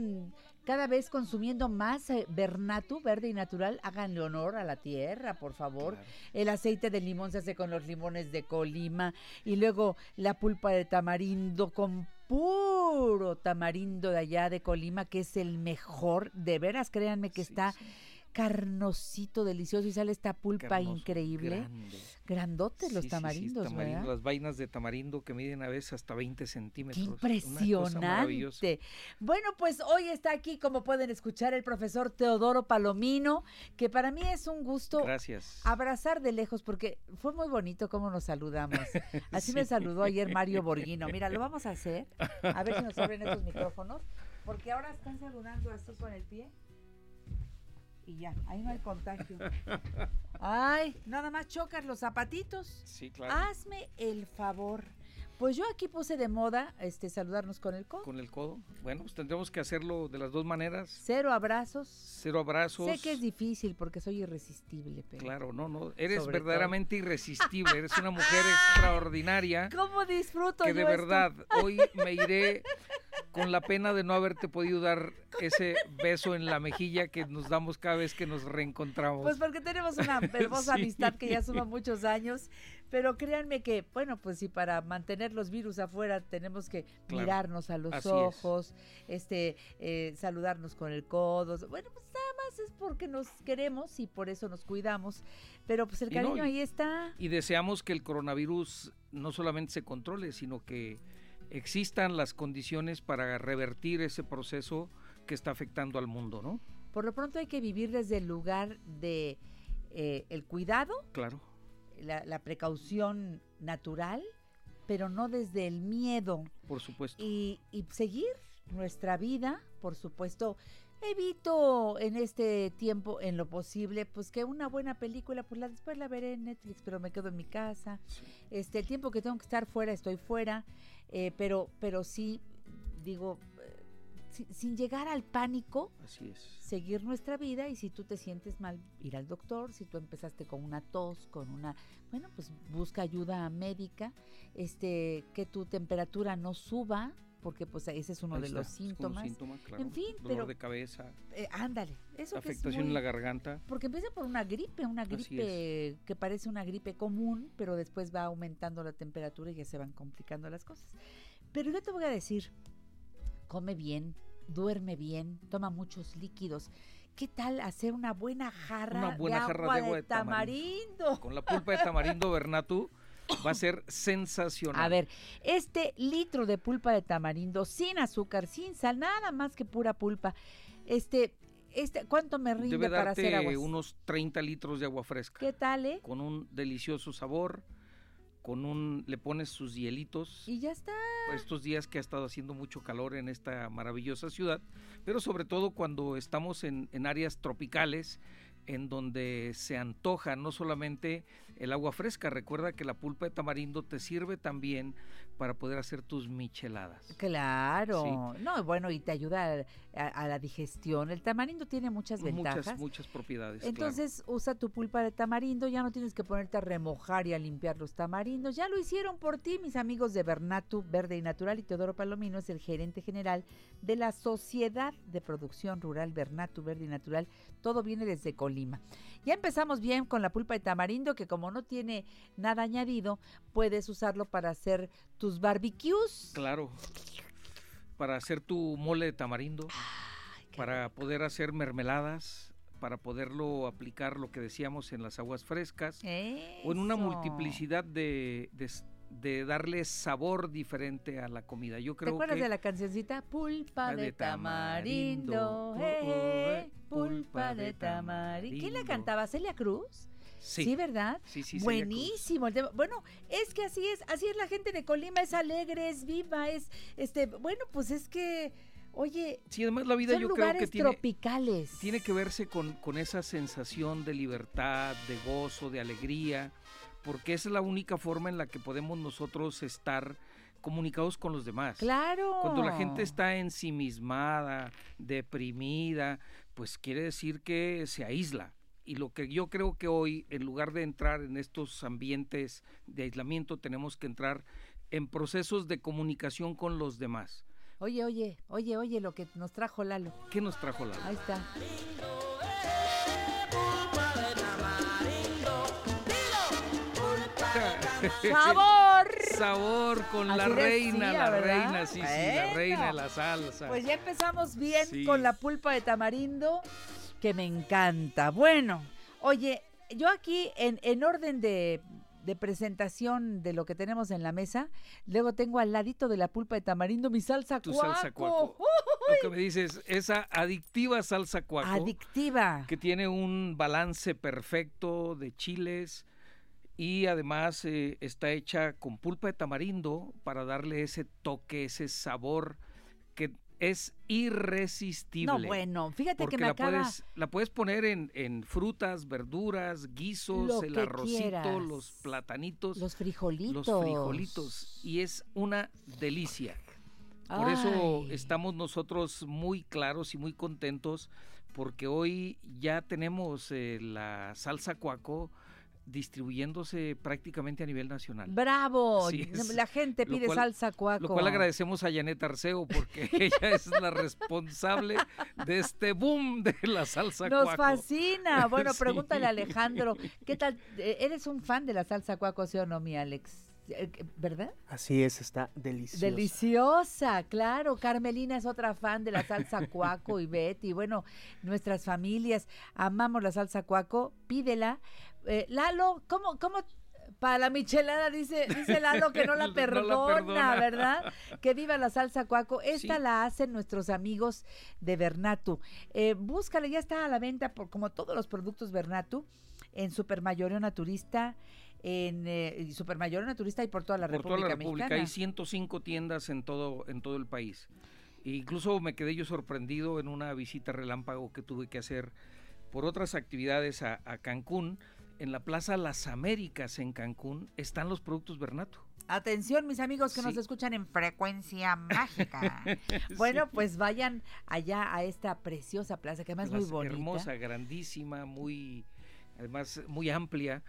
cada vez consumiendo más eh, Bernatu, verde y natural. Háganle honor a la tierra, por favor. El aceite de limón se hace con los limones de Colima y luego la pulpa de tamarindo con puro tamarindo de allá de Colima, que es el mejor. De veras, créanme que está carnosito, delicioso y sale esta pulpa Carnoso, increíble. grande. Grandotes los Sí, sí, sí, tamarindos, tamarindo, ¿verdad? Las vainas de tamarindo que miden a veces hasta 20 Qué centímetros. Maravillosa. impresionante. Bueno, pues hoy está aquí, como pueden escuchar, el profesor Teodoro Palomino, que para mí es un gusto Gracias. abrazar de lejos, porque fue muy bonito cómo nos saludamos. Así me saludó ayer Mario Borghino. Mira, lo vamos a hacer. A ver si nos abren estos micrófonos, porque ahora están saludando así con el pie. Y ya, ahí no hay contagio. Ay, nada más chocas los zapatitos. Sí, claro. Hazme el favor. Pues yo aquí puse de moda este saludarnos con el codo. Con el codo. Bueno, pues tendremos que hacerlo de las dos maneras. Cero abrazos. Cero abrazos. Sé que es difícil porque soy irresistible, pero. Claro, no, no. Eres Sobre verdaderamente irresistible. Eres una mujer extraordinaria. ¿Cómo disfruto Que yo de esto? verdad, hoy me iré con la pena de no haberte podido dar ese beso en la mejilla que nos damos cada vez que nos reencontramos. Pues porque tenemos una hermosa Sí. amistad que ya suma muchos años, pero créanme que, bueno, pues si para mantener los virus afuera tenemos que Claro, mirarnos a los así es. ojos, este, eh, saludarnos con el codo, bueno, pues nada más es porque nos queremos y por eso nos cuidamos, pero pues el no, cariño ahí está. Y deseamos que el coronavirus no solamente se controle, sino que existan las condiciones para revertir ese proceso que está afectando al mundo, ¿no? Por lo pronto hay que vivir desde el lugar de eh, el cuidado, Claro. La, la precaución natural, pero no desde el miedo. Por supuesto. Y, y seguir nuestra vida, por supuesto. Evito en este tiempo, en lo posible, pues que una buena película, pues la después la veré en Netflix, pero me quedo en mi casa. Este, el tiempo que tengo que estar fuera, estoy fuera, eh, pero, pero sí, digo, sin, sin llegar al pánico, Así es. seguir nuestra vida y si tú te sientes mal, ir al doctor, si tú empezaste con una tos, con una, bueno, pues busca ayuda médica, este, que tu temperatura no suba, porque pues ese es uno Ahí de está, los síntomas. síntoma, claro. En fin, Dolor pero de cabeza, eh, ándale, eso que es afectación en muy- la garganta. porque empieza por una gripe, una gripe que parece una gripe común, pero después va aumentando la temperatura y ya se van complicando las cosas. Pero yo te voy a decir, come bien, duerme bien, toma muchos líquidos. ¿Qué tal hacer una buena jarra, Una buena de, jarra agua de agua de tamarindo. tamarindo? Con la pulpa de tamarindo Bernatu va a ser sensacional. A ver, este litro de pulpa de tamarindo sin azúcar, sin sal, nada más que pura pulpa. Este, este, ¿cuánto me rinde Debe para hacer aguas? unos 30 litros de agua fresca. ¿Qué tal, eh? Con un delicioso sabor, con un le pones sus hielitos. Y ya está. Estos días que ha estado haciendo mucho calor en esta maravillosa ciudad, pero sobre todo cuando estamos en, en áreas tropicales en donde se antoja no solamente el agua fresca, recuerda que la pulpa de tamarindo te sirve también para poder hacer tus micheladas. Claro, no, bueno, y te ayuda a, a- a la digestión. El tamarindo tiene muchas ventajas. Muchas, muchas propiedades. claro. Entonces usa tu pulpa de tamarindo, ya no tienes que ponerte a remojar y a limpiar los tamarindos. Ya lo hicieron por ti, mis amigos de Bernatu Verde y Natural. Y Teodoro Palomino es el gerente general de la Sociedad de Producción Rural Bernatu Verde y Natural. Todo viene desde Colima. Ya empezamos bien con la pulpa de tamarindo, que como no tiene nada añadido, puedes usarlo para hacer tus barbecues. Claro. Para hacer tu mole de tamarindo, para poder hacer mermeladas, para poderlo aplicar lo que decíamos en las aguas frescas. O en una multiplicidad de, de de darle sabor diferente a la comida. Yo ¿Te creo acuerdas que de la cancioncita? Pulpa de tamarindo, tamarindo, eh, eh, eh, pulpa de tamarindo. ¿Quién la cantaba? ¿Celia Cruz? Sí. ¿verdad? Sí, sí. Buenísimo. Bueno, es que así es, así es la gente de Colima, es alegre, es viva, es, este, bueno, pues es que, oye, Sí, además la vida son yo creo que tiene, tropicales. tiene que verse con, con esa sensación de libertad, de gozo, de alegría, porque esa es la única forma en la que podemos nosotros estar comunicados con los demás. Claro. Cuando la gente está ensimismada, deprimida, pues quiere decir que se aísla. Y lo que yo creo que hoy, en lugar de entrar en estos ambientes de aislamiento, tenemos que entrar en procesos de comunicación con los demás. Oye, oye, oye, oye, lo que nos trajo Lalo. ¿Qué nos trajo la Ahí está. ¡Sabor! Sabor con la reina, la ¿verdad? reina, sí, sí, la reina de la salsa. Pues ya empezamos bien Sí. con la pulpa de tamarindo, que me encanta. Bueno, oye, yo aquí en, en orden de, de presentación de lo que tenemos en la mesa, luego tengo al ladito de la pulpa de tamarindo mi salsa tu cuaco. salsa cuaco. Lo que me dices, esa adictiva salsa cuaco. Adictiva. Que tiene un balance perfecto de chiles y además eh, está hecha con pulpa de tamarindo para darle ese toque, ese sabor que es irresistible. No, bueno, fíjate porque que me la acaba... puedes la puedes poner en, en frutas, verduras, guisos, Lo el arrocito, quieras. los platanitos, Los frijolitos. los frijolitos y es una delicia. Por eso estamos nosotros muy claros y muy contentos porque hoy ya tenemos eh, la salsa cuaco distribuyéndose prácticamente a nivel nacional. ¡Bravo! Es. La gente pide cual- salsa cuaco. Lo cual agradecemos a Janet Arceo porque ella es la responsable de este boom de la salsa Nos cuaco. fascina. Bueno, Sí. pregúntale a Alejandro, ¿qué tal? Eh, ¿Eres un fan de la salsa cuaco, sí o no, mi Alex? Eh, ¿Verdad? Así es, está delicioso. Deliciosa, claro. Carmelina es otra fan de la salsa cuaco y Betty. Bueno, nuestras familias amamos la salsa cuaco. Pídela. Eh, Lalo, ¿cómo, cómo? Para la michelada dice, dice Lalo que no la No la perdona, perdona. ¿verdad? Que viva la salsa cuaco. Esta Sí. la hacen nuestros amigos de Bernatu. Eh, búscala, ya está a la venta por como todos los productos Bernatu en Supermayorio Naturista, en eh, Supermayorio Naturista y por toda la por República toda la República. Mexicana. Hay 105 tiendas en todo, en todo el país. E incluso me quedé yo sorprendido en una visita relámpago que tuve que hacer por otras actividades a, a Cancún. En la Plaza Las Américas en Cancún están los productos Bernato. Atención, mis amigos que nos escuchan en frecuencia mágica. Bueno, Sí. pues vayan allá a esta preciosa plaza, que además es muy bonita. Hermosa, grandísima, muy, además muy amplia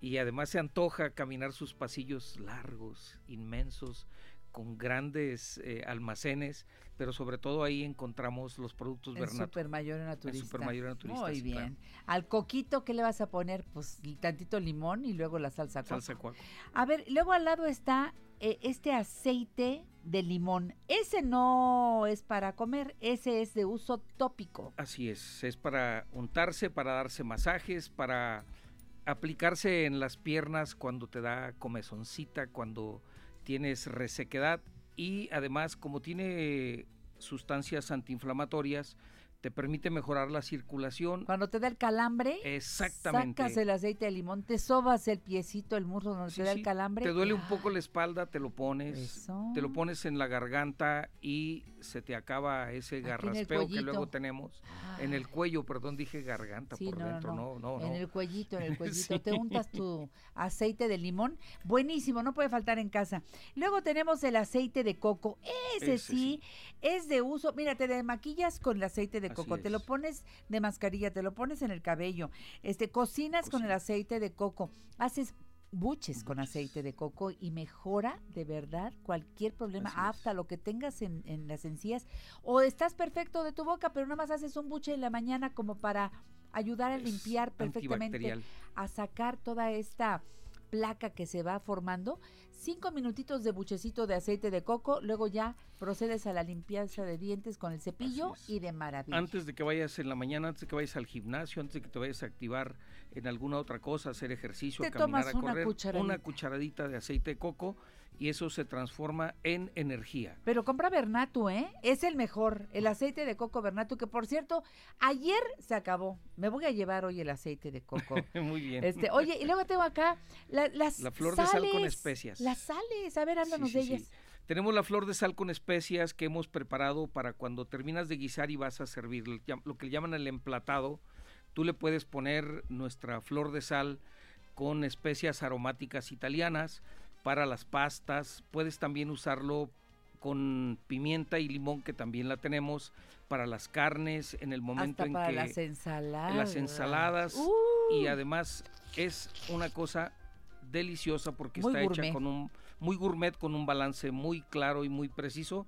y además se antoja caminar sus pasillos largos, inmensos, con grandes eh, almacenes, pero sobre todo ahí encontramos los productos En Bernato. Super Mayor Naturista. Super Mayor Naturista, Muy sí, bien. claro. Al coquito, ¿qué le vas a poner? Pues tantito limón y luego la salsa coco. Salsa cuaco. A ver, luego al lado está eh, este aceite de limón. Ese no es para comer, ese es de uso tópico. Así es, es para untarse, para darse masajes, para aplicarse en las piernas cuando te da comezoncita, cuando tienes resequedad y además como tiene sustancias antiinflamatorias, te permite mejorar la circulación. Cuando te da el calambre, Exactamente. sacas el aceite de limón, te sobas el piecito, el muslo donde Sí, te da el calambre. Te duele un poco la espalda, te lo pones, Eso. te lo pones en la garganta y se te acaba ese garraspeo que luego tenemos en el cuello, perdón, dije garganta Sí, por no, dentro, no, no, no. En el cuellito, en el cuellito. Te untas tu aceite de limón. Buenísimo, no puede faltar en casa. Luego tenemos el aceite de coco. Ese, Ese sí, es de uso. Mira, te maquillas con el aceite de coco. Te lo es. pones de mascarilla, te lo pones en el cabello. Este, cocinas con el aceite de coco. Haces buches con aceite de coco y mejora de verdad cualquier problema, Así es. hasta lo que tengas en, en las encías. O estás perfecto de tu boca, pero nada más haces un buche en la mañana como para ayudar a Es limpiar perfectamente, a sacar toda esta placa que se va formando. Cinco minutitos de buchecito de aceite de coco, luego ya procedes a la limpieza de dientes con el cepillo y de maravilla. Antes de que vayas en la mañana, antes de que vayas al gimnasio, antes de que te vayas a activar en alguna otra cosa, hacer ejercicio, Te caminar, tomas a una correr, cucharadita. una cucharadita de aceite de coco y eso se transforma en energía. Pero compra Bernatu, ¿eh? Es el mejor, el aceite de coco Bernatu, que por cierto, ayer se acabó. Me voy a llevar hoy el aceite de coco. Muy bien. Este, oye, y luego tengo acá la- las La flor de sal con sales, especias. Las sales, a ver, háblanos Sí, de sí. ellas. Tenemos la flor de sal con especias que hemos preparado para cuando terminas de guisar y vas a servir lo que le llaman el emplatado. Tú le puedes poner nuestra flor de sal con especias aromáticas italianas para las pastas. Puedes también usarlo con pimienta y limón que también la tenemos para las carnes en el momento Hasta en para que las ensaladas. en las ensaladas Uh. y además es una cosa deliciosa porque Muy está gourmet. hecha con un muy gourmet con un balance muy claro y muy preciso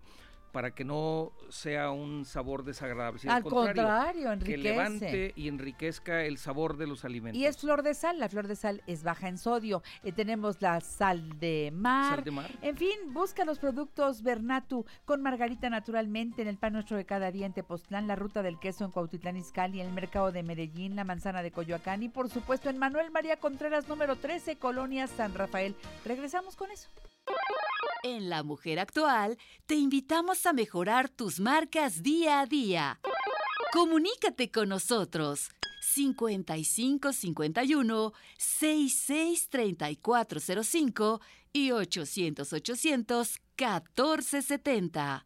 para que no sea un sabor desagradable, Al contrario, que enriquece. levante y enriquezca el sabor de los alimentos. Y es flor de sal, la flor de sal es baja en sodio. Eh, tenemos la sal de mar. Sal de mar. En fin, busca los productos Bernatu con margarita naturalmente en el pan nuestro de cada día en Tepoztlán, la ruta del queso en Cuautitlán Izcalli, en el mercado de Medellín, la manzana de Coyoacán y por supuesto en Manuel María Contreras número 13, Colonia San Rafael. Regresamos con eso. En La Mujer Actual te invitamos a mejorar tus marcas día a día. Comunícate con nosotros 5551 66 3405 y 800 800 1470.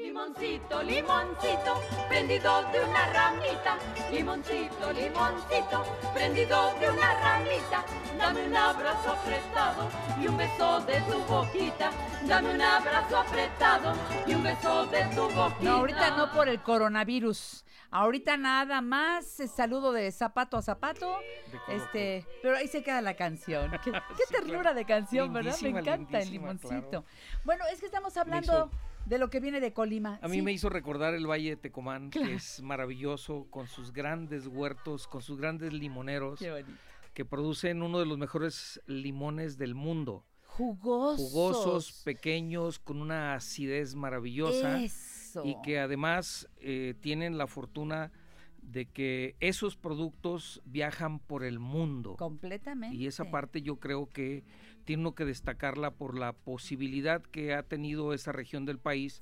Limoncito, limoncito, prendido de una ramita. Limoncito, limoncito, prendido de una ramita. Dame un abrazo apretado y un beso de tu boquita. Dame un abrazo apretado y un beso de tu boquita. No, ahorita no por el coronavirus. Ahorita nada más saludo de zapato a zapato. Este, pero ahí se queda la canción. Qué, qué ternura de canción, ¿verdad? Me encanta el limoncito. claro. Bueno, es que estamos hablando de lo que viene de Colima. A mí Sí. me hizo recordar el Valle de Tecomán, Claro. que es maravilloso, con sus grandes huertos, con sus grandes limoneros, Qué bonito. que producen uno de los mejores limones del mundo. Jugosos. Jugosos, pequeños, con una acidez maravillosa. Eso. Y que además eh, tienen la fortuna de que esos productos viajan por el mundo. Completamente. Y esa parte yo creo que tiene uno que destacarla por la posibilidad que ha tenido esa región del país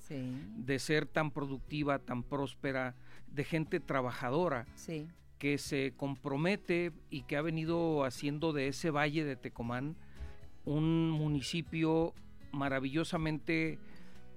de ser tan productiva, tan próspera, de gente trabajadora Sí. que se compromete y que ha venido haciendo de ese valle de Tecomán un municipio maravillosamente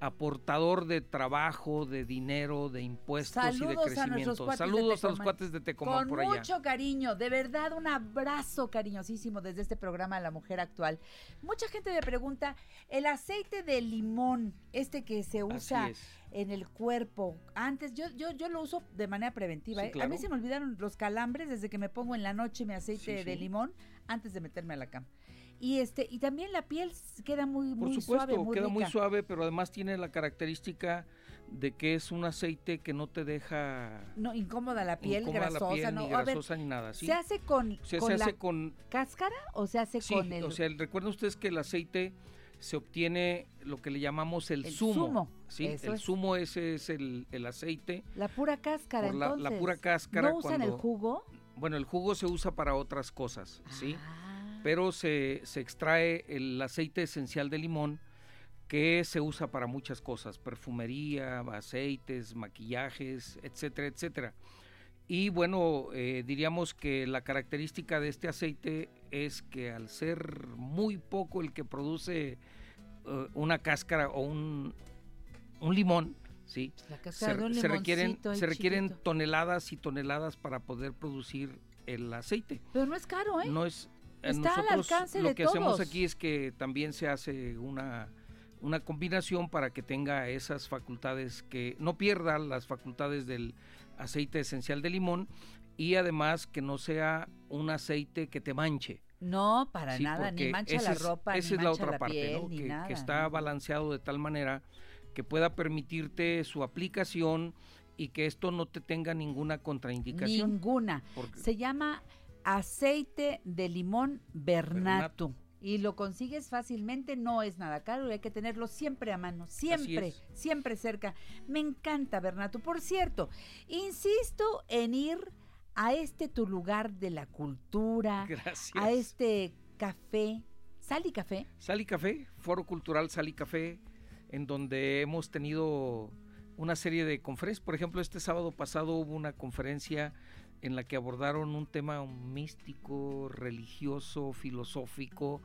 aportador de trabajo, de dinero, de impuestos y de Saludos a nuestros crecimiento. de Saludos a los cuates de Tecomán Con por allá. mucho cariño, de verdad un abrazo cariñosísimo desde este programa La Mujer Actual. Mucha gente me pregunta, el aceite de limón, este que se usa en el cuerpo, antes yo, yo, yo lo uso de manera preventiva. Sí, ¿eh? A mí se me olvidaron los calambres desde que me pongo en la noche mi aceite Sí, de sí. limón antes de meterme a la cama. Y este y también la piel queda muy, Por muy supuesto, suave, queda muy suave, pero además tiene la característica de que es un aceite que no te deja No, incómoda la piel, incómoda la grasosa, piel, no. ni A ver, grasosa ni nada, ¿sí? ¿Se hace con, Se- con se la hace con cáscara o se hace Sí, con el o sea, recuerden ustedes que el aceite se obtiene lo que le llamamos el, El zumo. zumo, ¿sí? el es. zumo ese es el, el aceite. la pura cáscara por la, la entonces? pura cáscara. ¿No usan el jugo? Bueno, el jugo se usa para otras cosas, ¿sí? Ah. Pero se, se extrae el aceite esencial de limón que se usa para muchas cosas, perfumería, aceites, maquillajes, etcétera, etcétera. Y bueno, eh, diríamos que la característica de este aceite es que al ser muy poco el que produce eh, una cáscara o un, un limón, ¿sí? La cáscara se, de un se requieren, se requieren chiquito. toneladas y toneladas para poder producir el aceite. Pero no es caro, ¿eh? No es Está al nosotros alcance lo de que hacemos aquí es que también se hace una una combinación para que tenga esas facultades que no pierda las facultades del aceite esencial de limón y además que no sea un aceite que te manche. No, para Sí, nada, ni mancha esa la es- ropa, esa ni es la otra la parte, piel, ¿no? ni que, nada. que está balanceado de tal manera que pueda permitirte su aplicación y que esto no te tenga ninguna contraindicación. Ninguna. Porque- Se llama aceite de limón Bernato. Y lo consigues fácilmente, no es nada caro y hay que tenerlo siempre a mano, siempre, siempre cerca. Me encanta Bernato. Por cierto, insisto en ir a este tu lugar de la cultura, Gracias. a este café, Sal y Café. Sal y Café, Foro Cultural Sal y Café, en donde hemos tenido una serie de conferencias. Por ejemplo, este sábado pasado hubo una conferencia en la que abordaron un tema místico, religioso, filosófico,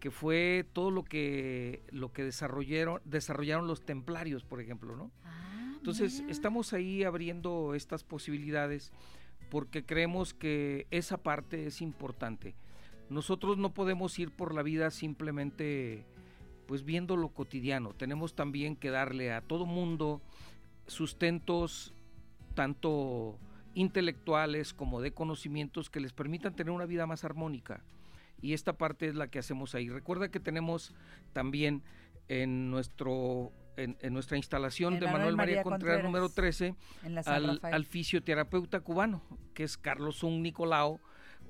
que fue todo lo que lo que desarrollaron desarrollaron los templarios, por ejemplo, ¿no? Entonces, estamos ahí abriendo estas posibilidades porque creemos que esa parte es importante. Nosotros no podemos ir por la vida simplemente pues viendo lo cotidiano. Tenemos también que darle a todo mundo sustentos tanto intelectuales como de conocimientos que les permitan tener una vida más armónica. Y esta parte es la que hacemos ahí. Recuerda que tenemos también en nuestro en, en nuestra instalación En de Manuel María María Contreras Contreras, número 13 en la San al, fisioterapeuta cubano, que es Carlos Un Nicolau,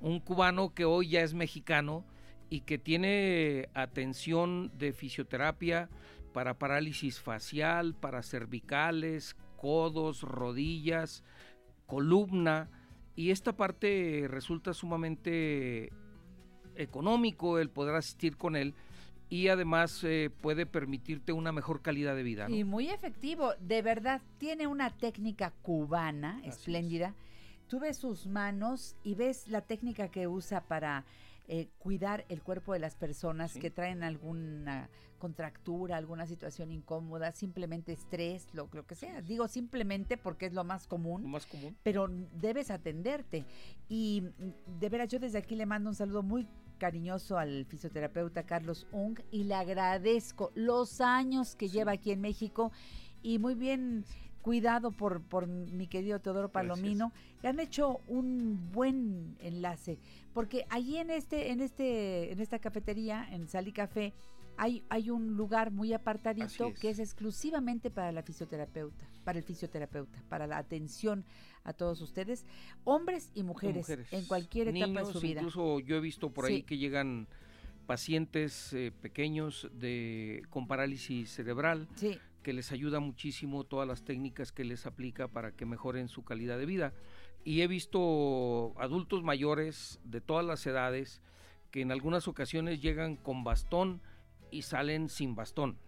un cubano que hoy ya es mexicano y que tiene atención de fisioterapia para parálisis facial, para cervicales, codos, rodillas, columna. Y esta parte resulta sumamente económico el poder asistir con él y además eh, puede permitirte una mejor calidad de vida. ¿no? Y muy efectivo, de verdad, tiene una técnica cubana espléndida. Tú ves sus manos y ves la técnica que usa para eh, cuidar el cuerpo de las personas que traen alguna contractura, alguna situación incómoda, simplemente estrés, lo, lo que sea. Digo simplemente porque es lo más común. Lo más común. Pero debes atenderte. Y de veras, yo desde aquí le mando un saludo muy cariñoso al fisioterapeuta Carlos Ung y le agradezco los años que lleva aquí en México y muy bien cuidado por, por mi querido Teodoro Palomino, que han hecho un buen enlace, porque allí en este, en este, en esta cafetería, en Sal y Café, hay, hay un lugar muy apartadito es. que es exclusivamente para la fisioterapeuta, para el fisioterapeuta, para la atención a todos ustedes, hombres y mujeres, mujeres, en cualquier etapa de su vida. Incluso yo he visto por ahí Sí. que llegan pacientes eh, pequeños de con parálisis cerebral que les ayuda muchísimo todas las técnicas que les aplica para que mejoren su calidad de vida. Y he visto adultos mayores de todas las edades que en algunas ocasiones llegan con bastón y salen sin bastón.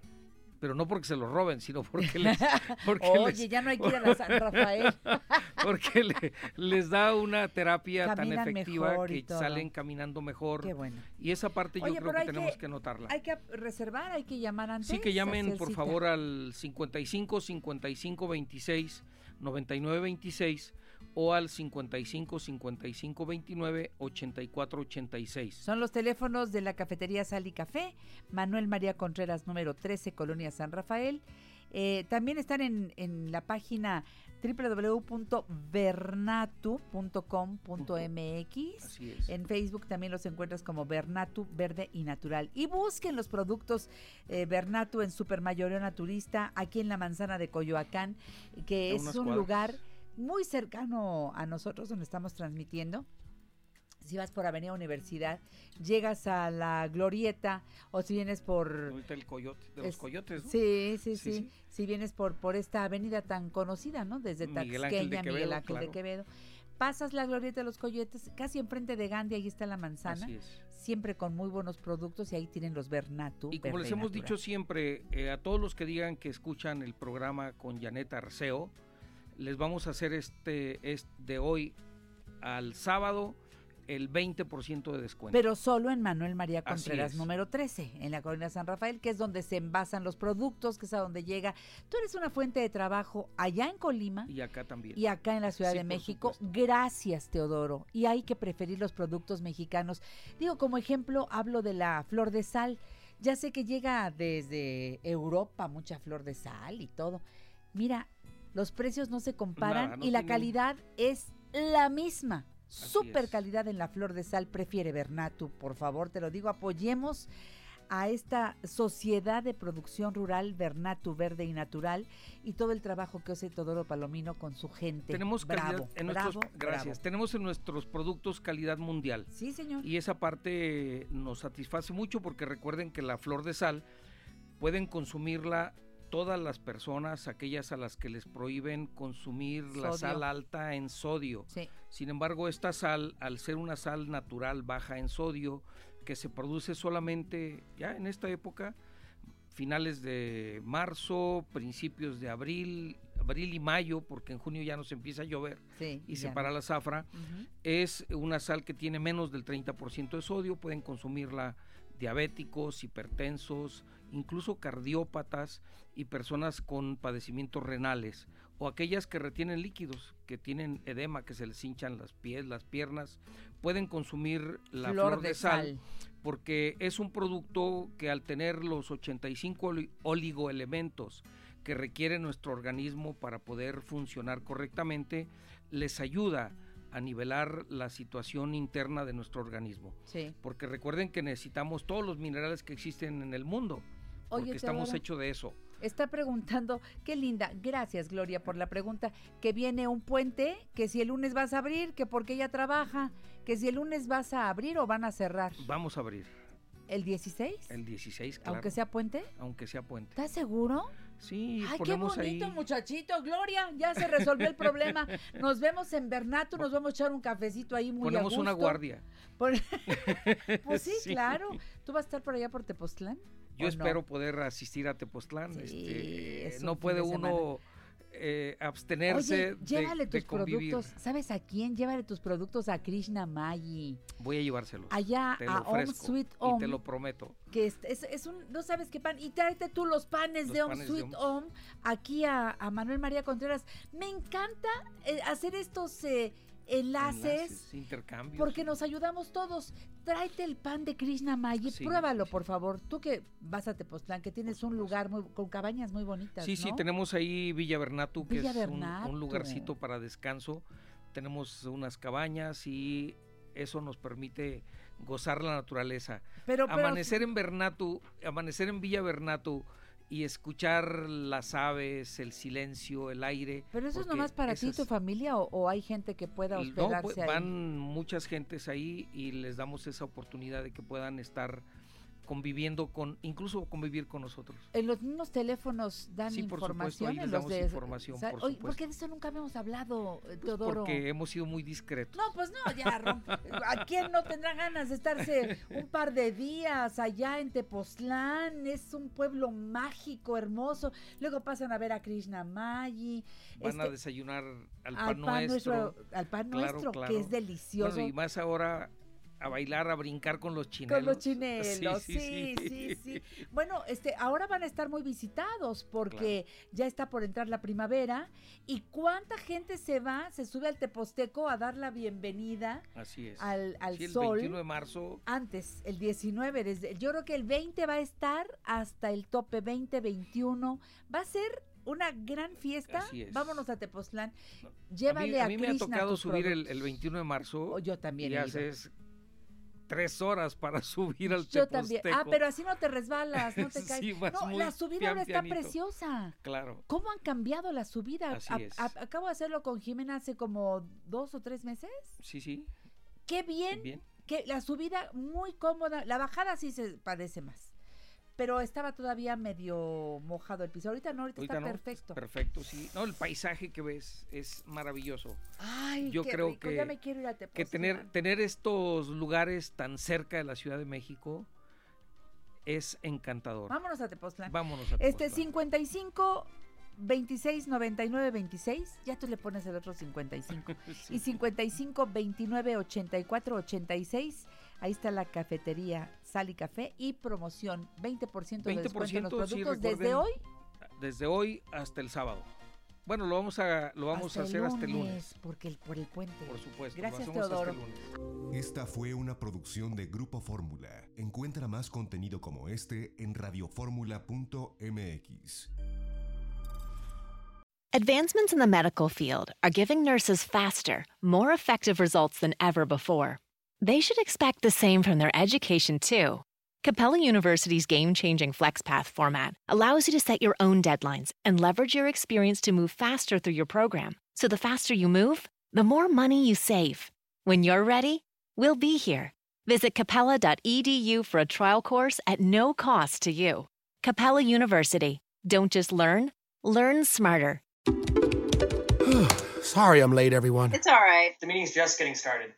pero no porque se lo roben, sino porque les, porque Oye, les- ya no hay que ir a la San Rafael. porque le- les da una terapia tan Caminan efectiva mejor y que salen caminando mejor. Qué bueno. Y esa parte yo Oye, creo pero que tenemos que- que, notarla. Hay que reservar, hay que llamar antes. Sí, que llamen por cita. favor al 55 55 26 99 26 o al 55 55 29 84 86. Son los teléfonos de la cafetería Sal y Café, Manuel María Contreras, número 13, Colonia San Rafael. Eh, también están en, en la página www.bernatu.com.mx. En Facebook también los encuentras como Bernatu Verde y Natural. Y busquen los productos eh, Bernatu en Supermayoreo Naturista, aquí en la Manzana de Coyoacán, que es un cuadras. lugar muy cercano a nosotros donde estamos transmitiendo. Si vas por Avenida Universidad, llegas a la Glorieta o si vienes por... Ahorita el coyote, de los es- coyotes, ¿no? Sí, sí, sí. Si vienes por, por esta avenida tan conocida, ¿no? Desde Miguel Ángel de Taxqueña, Miguel Quevedo, Ángel de claro. Quevedo. Pasas la Glorieta de los Coyotes, casi enfrente de Gandhi, ahí está la manzana. Así es. Siempre con muy buenos productos y ahí tienen los Bernatu. Y como les hemos natural. dicho siempre, eh, a todos los que digan que escuchan el programa con Janet Arceo, les vamos a hacer este, este de hoy al sábado el 20% de descuento. Pero solo en Manuel María Contreras, número 13, en la colonia San Rafael, que es donde se envasan los productos, que es a donde llega. Tú eres una fuente de trabajo allá en Colima y acá también. y acá en la Ciudad Sí, de México. Gracias, Teodoro. Y hay que preferir los productos mexicanos. Digo, como ejemplo, hablo de la flor de sal. Ya sé que llega desde Europa mucha flor de sal y todo. Mira, los precios no se comparan Nada, no y la calidad es la misma. Super es. calidad en la flor de sal. Prefiere Bernatu, por favor, te lo digo. Apoyemos a esta sociedad de producción rural Bernatu Verde y Natural y todo el trabajo que hace Todoro Palomino con su gente. Tenemos calidad bravo, en bravo, nuestros gracias. bravo. Tenemos en nuestros productos calidad mundial. Sí, señor. Y esa parte nos satisface mucho porque recuerden que la flor de sal pueden consumirla todas las personas, aquellas a las que les prohíben consumir la sal alta en sodio. Sí. Sin embargo, esta sal, al ser una sal natural baja en sodio, que se produce solamente ya en esta época, finales de marzo, principios de abril, abril y mayo, porque en junio ya nos empieza a llover Sí, y se para no. la zafra, es una sal que tiene menos del 30% de sodio, pueden consumirla diabéticos, hipertensos, incluso cardiópatas y personas con padecimientos renales o aquellas que retienen líquidos, que tienen edema, que se les hinchan las pies, las piernas, pueden consumir la flor, de, sal, porque es un producto que al tener los 85 oli- oligoelementos que requiere nuestro organismo para poder funcionar correctamente, les ayuda a nivelar la situación interna de nuestro organismo. Sí. Porque recuerden que necesitamos todos los minerales que existen en el mundo, Oye, porque estamos hechos de eso. Está preguntando, qué linda, gracias Gloria por la pregunta, que viene un puente, que si el lunes vas a abrir, que porque ella trabaja, que si el lunes vas a abrir o van a cerrar. Vamos a abrir ¿El 16? el 16, claro. Aunque sea puente. Aunque sea puente. ¿Estás seguro? Sí, Ay, qué bonito, ahí. muchachito, Gloria, ya se resolvió el problema. Nos vemos en Bernato, nos vamos a echar un cafecito ahí muy a Ponemos una gusto. guardia. Pon- pues sí, Sí. claro. ¿Tú vas a estar por allá por Tepoztlán? Yo espero poder asistir a Tepoztlán. este, es un no puede de uno eh, abstenerse Oye, llévale de, de tus convivir. productos, ¿sabes a quién? Llévale tus productos a Krishna Magi, Voy a llevárselos. Allá te a Home Sweet y Home. te lo prometo. que es, es, es un, no sabes qué pan, y tráete tú los panes Los de Home panes de Sweet Home aquí a, a Manuel María Contreras. Me encanta eh, hacer estos eh, enlaces. Enlaces, intercambios. Porque nos ayudamos todos. Tráete el pan de Krishna Magi, Sí, pruébalo por favor. Tú que vas a Tepoztlán, que tienes un lugar muy, con cabañas muy bonitas. Sí, sí, tenemos ahí Villa Bernatu, que Villa es un-. Un, lugarcito para descanso. Tenemos unas cabañas y eso nos permite gozar la naturaleza. Pero- pero- amanecer en Bernatu, amanecer en Villa Bernatu y escuchar las aves, el silencio, el aire. Pero eso es nomás para ti y tu familia o, o hay gente que pueda no, hospedarse pues, ahí? van muchas gentes ahí y les damos esa oportunidad de que puedan estar conviviendo con, incluso convivir con nosotros. En los mismos teléfonos dan Sí, por supuesto, información. ahí les damos de- información, por supuesto. ¿por qué de eso nunca habíamos hablado, eh, Teodoro? Porque hemos sido muy discretos. No, pues no, ya. ¿A quién no tendrá ganas de estarse un par de días allá en Tepoztlán? Es un pueblo mágico, hermoso. Luego pasan a ver a Krishna Mayi. Van a este, desayunar al al pan, pan nuestro. nuestro- al pan nuestro, que es delicioso. Bueno, y más ahora a bailar, a brincar con los chinelos. Con los chinelos, sí, Sí, sí, sí, sí, Bueno, este, ahora van a estar muy visitados porque ya está por entrar la primavera. ¿Y cuánta gente se va, se sube al Teposteco a dar la bienvenida Así es. al, al Sí, el sol? 21 de marzo. Antes, el 19, desde, yo creo que el 20 va a estar hasta el tope 20, 21. Va a ser una gran fiesta. Así es. Vámonos a Tepoztlán. A Llévale mí, a, a mí me ha Krishna tocado subir el, el 21 de marzo. yo también Y haces tres horas para subir al Yo también. Ah, pero así no te resbalas, no te caes. Sí, no, la subida ahora está pianito. preciosa. Claro. ¿Cómo han cambiado la subida? Así A- es. a- acabo de hacerlo con Jimena hace como dos o tres meses. Sí, sí. Qué bien, Bien. que la subida muy cómoda. La bajada sí se padece más. Pero estaba todavía medio mojado el piso. Ahorita no, ahorita, Ahorita está no, perfecto. Perfecto, sí. No, el paisaje que ves es maravilloso. Ay, Yo qué creo rico, que, ya me quiero ir a que tener, tener estos lugares tan cerca de la Ciudad de México es encantador. Vámonos a Tepoztlán. Vámonos a Este Tepoztlán. 55 26 99 26, ya tú le pones el otro 55. Y 55 29 84 86, ahí está la cafetería Sal y Café y promoción 20%, de descuento en los 20% sí, productos desde hoy Desde hoy hasta el sábado. Bueno, lo vamos a, lo vamos hasta a hacer hasta el lunes. porque el, por el puente. Por supuesto. Gracias, lo hacemos hasta Teodoro. el lunes. Esta fue una producción de Grupo Fórmula. Encuentra más contenido como este en radioformula.mx. Advancements in the medical field are giving nurses faster, more effective results than ever before. They should expect the same from their education, too. Capella University's game changing FlexPath format allows you to set your own deadlines and leverage your experience to move faster through your program. So the faster you move, the more money you save. When you're ready, we'll be here. Visit capella.edu for a trial course at no cost to you. Capella University. Don't just learn, learn smarter. Sorry I'm late, everyone. It's all right. The meeting's just getting started.